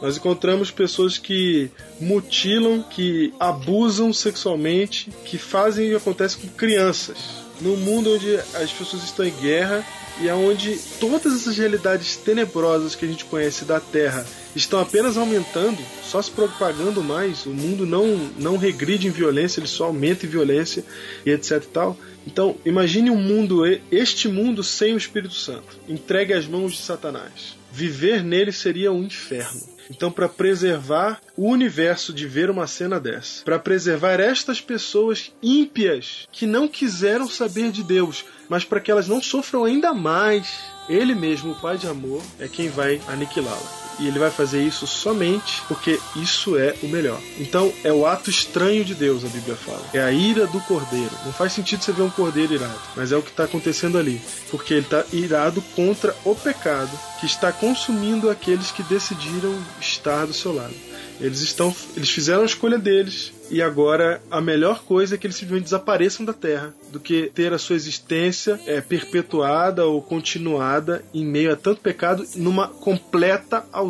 Nós encontramos pessoas que mutilam, que abusam sexualmente, que fazem que acontece com crianças. Num mundo onde as pessoas estão em guerra e onde todas essas realidades tenebrosas que a gente conhece da Terra estão apenas aumentando, só se propagando mais, o mundo não, não regride em violência, ele só aumenta em violência e etc e tal. Então, imagine um mundo, este mundo sem o Espírito Santo, entregue às mãos de Satanás. Viver nele seria um inferno. Então, para preservar o universo de ver uma cena dessa, para preservar estas pessoas ímpias que não quiseram saber de Deus, mas para que elas não sofram ainda mais, Ele mesmo, o Pai de amor, é quem vai aniquilá-la. E ele vai fazer isso somente porque isso é o melhor. Então é o ato estranho de Deus, a Bíblia fala. É a ira do cordeiro. Não faz sentido você ver um cordeiro irado, mas é o que está acontecendo ali. Porque ele está irado contra o pecado que está consumindo aqueles que decidiram estar do seu lado. Eles estão, eles fizeram a escolha deles e agora a melhor coisa é que eles simplesmente desapareçam da Terra do que ter a sua existência é, perpetuada ou continuada em meio a tanto pecado numa completa ausência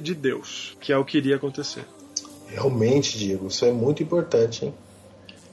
de Deus, que é o que iria acontecer. Realmente, Diego, isso é muito importante, hein?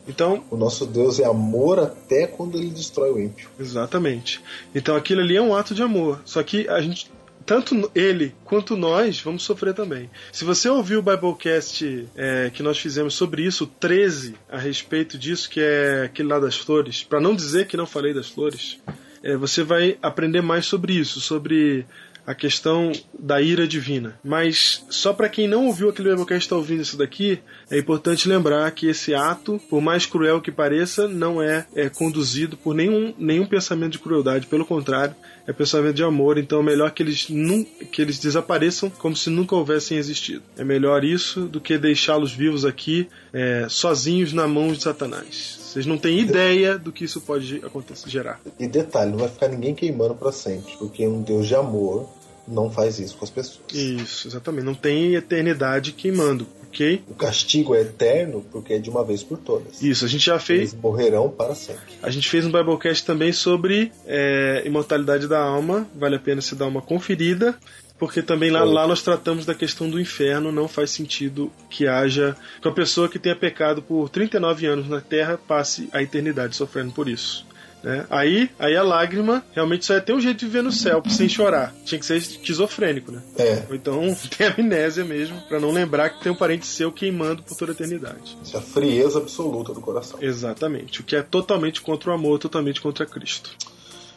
Então, O nosso Deus é amor até quando ele destrói o ímpio. exatamente. Então aquilo ali é um ato de amor. Só que a gente tanto ele quanto nós vamos sofrer também. Se você ouviu o Biblecast é, que nós fizemos sobre isso, o 13, a respeito disso, que é aquele lá das flores, para não dizer que não falei das flores, é, você vai aprender mais sobre isso, sobre a questão da ira divina. Mas só para quem não ouviu aquele Biblecast está ouvindo isso daqui, é importante lembrar que esse ato, por mais cruel que pareça, não é, é conduzido por nenhum, nenhum pensamento de crueldade, pelo contrário, é pensamento de amor, então é melhor que eles, nun, que eles desapareçam como se nunca houvessem existido. É melhor isso do que deixá-los vivos aqui, é, sozinhos na mão de Satanás. Vocês não têm ideia do que isso pode acontecer, gerar. E detalhe, não vai ficar ninguém queimando para sempre, porque um Deus de amor não faz isso com as pessoas. Isso, exatamente. Não tem eternidade queimando, ok? O castigo é eterno porque é de uma vez por todas. Isso, a gente já fez. Eles morrerão para sempre. A gente fez um Biblecast também sobre é, imortalidade da alma. Vale a pena se dar uma conferida. Porque também lá, lá nós tratamos da questão do inferno. Não faz sentido que haja. que uma pessoa que tenha pecado por 39 anos na Terra passe a eternidade sofrendo por isso. né? Aí, aí a lágrima realmente só ia ter um jeito de viver no céu sem chorar. Tinha que ser esquizofrênico, né? É, Ou então tem amnésia mesmo, pra não lembrar que tem um parente seu queimando por toda a eternidade. isso é a frieza absoluta do coração. Exatamente. O que é totalmente contra o amor, totalmente contra Cristo.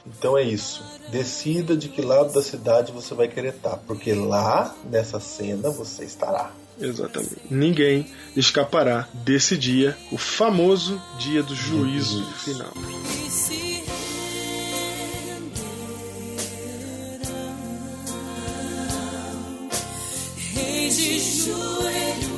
Então é isso. Decida de que lado da cidade você vai querer estar, porque lá, nessa cena, você estará. Exatamente. Ninguém escapará desse dia, o famoso dia do juízo final. Reis de joelhos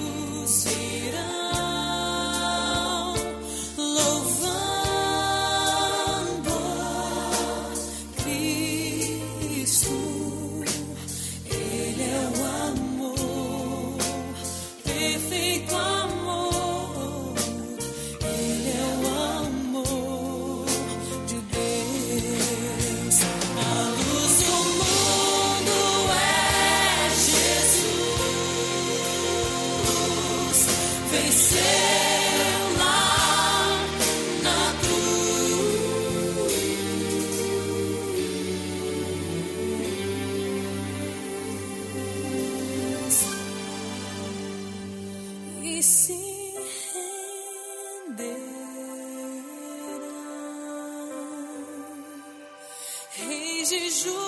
Reis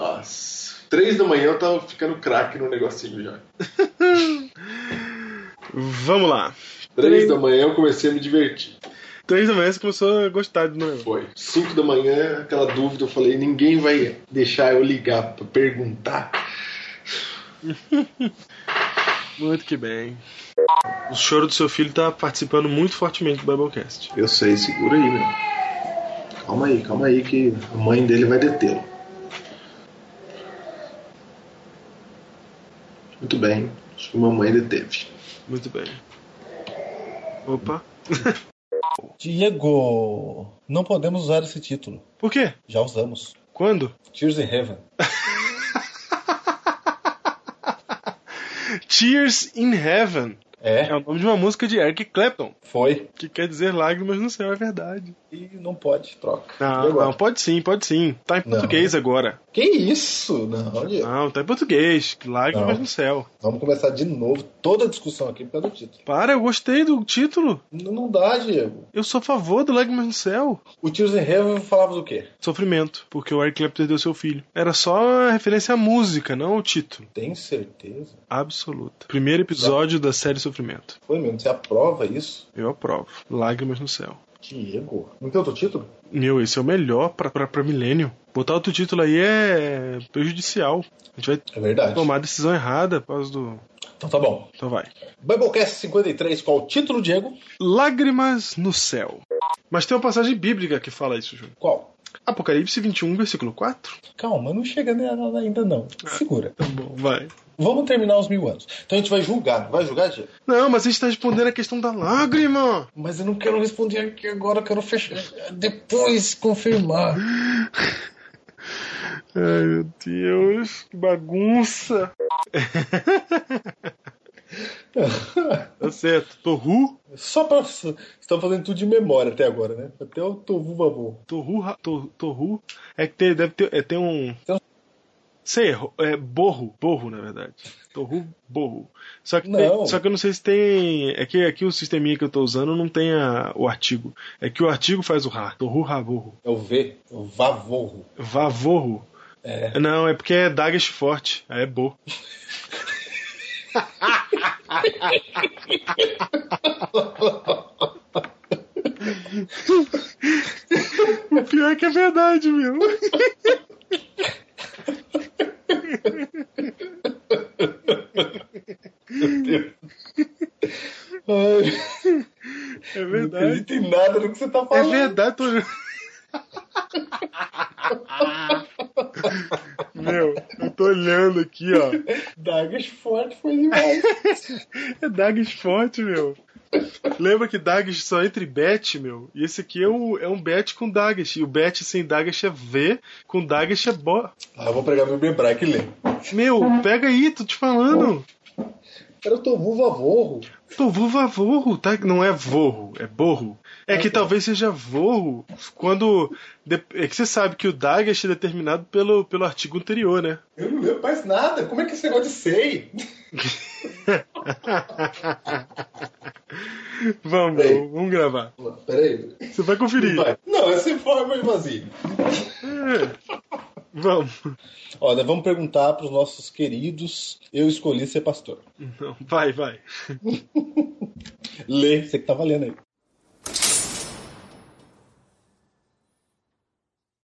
Nossa. Três da manhã eu tava ficando craque no negocinho já. Vamos lá. Três da manhã eu comecei a me divertir. Três da manhã você começou a gostar do Noel. Foi. Cinco da manhã, aquela dúvida, eu falei, ninguém vai deixar eu ligar pra perguntar. Muito que bem. O choro do seu filho tá participando muito fortemente do Biblecast. Eu sei, segura aí, meu. Calma aí, calma aí que a mãe dele vai detê-lo. Muito bem, acho que a mamãe deteve. Muito bem. Opa. Diego, não podemos usar esse título. Por quê? Já usamos. Quando? Tears in Heaven. Tears in Heaven. É É, o nome de uma música de Eric Clapton, foi. que quer dizer lágrimas no céu, é verdade. E não pode, troca. Não, não, pode sim, pode sim. Tá em Não. português agora. Que isso? Não, Diego. Não, tá em português. Lágrimas Não. no céu. Vamos começar de novo toda a discussão aqui por causa do título. Para, eu gostei do título. Não, não dá, Diego. Eu sou a favor do Lágrimas no Céu. O Tears in Heaven falava do quê? Sofrimento, porque o Eric Clapton perdeu seu filho. Era só a referência à música, não ao título. Tem certeza? Absoluta. Primeiro episódio da série Sofrimento. Foi mesmo? Você aprova isso? Eu aprovo. Lágrimas no Céu. Diego. Não tem outro título? Meu, esse é o melhor pra, pra, pra milênio. Botar outro título aí é prejudicial. A gente vai É verdade. tomar a decisão errada por causa do. Então tá bom. Então vai. Biblecast 53, qual o título, Diego? Lágrimas no Céu. Mas tem uma passagem bíblica que fala isso, Júnior. Qual? Apocalipse 21, versículo 4. Calma, não chega ainda não. Segura. Tá bom, vai. Vamos terminar os mil anos. Então a gente vai julgar. Vai julgar, Diego? Não, mas a gente tá respondendo a questão da lágrima. Mas eu não quero responder aqui agora, eu quero fechar. Depois confirmar. Ai, meu Deus, que bagunça. tá certo. Torru? Só pra. Você tá fazendo tudo de memória até agora, né? Até o Tovu Vavô. Torru, torru. É que tem, deve ter, é, tem um. Tem um- Sei, é borro, borro na verdade. Torru, borro. Só que, tem- só que eu não sei se tem. É que aqui o sisteminha que eu tô usando não tem a- o artigo. É que o artigo faz o ra. Torru, ra, borro. É o V, o Vavorro. Vavorro. É. Não, é porque é Dagas forte. Aí é bo. O pior é que é verdade, meu. Ai, É não verdade. acredito em nada do que você tá É falando. verdade, tô... Meu, eu tô olhando aqui, ó. Dagas forte foi demais. É Dagas forte, meu. Lembra que Dagas só entra em bet, meu? E esse aqui é um, é um bet com Dagas. E o bet sem Dagas é V, com Dagas é Bo. ah, eu vou pegar meu Bebraque e ler. Meu, pega aí, tô te falando. Era o Tovu Vavorro. Tovu vavorro, tá? Não é vorro, é borro. É que talvez seja vorro quando. É que você sabe que o Dagas é determinado pelo, pelo artigo anterior, né? Eu não lembro mais nada. Como é que esse negócio de sei? Vamos, Peraí. vamos, gravar. Peraí. Você vai conferir. Vai. Não, essa forma é vazia. É. Vamos. Olha, vamos perguntar para os nossos queridos. Eu escolhi ser pastor. Não, vai, vai. Lê, você que tá valendo aí.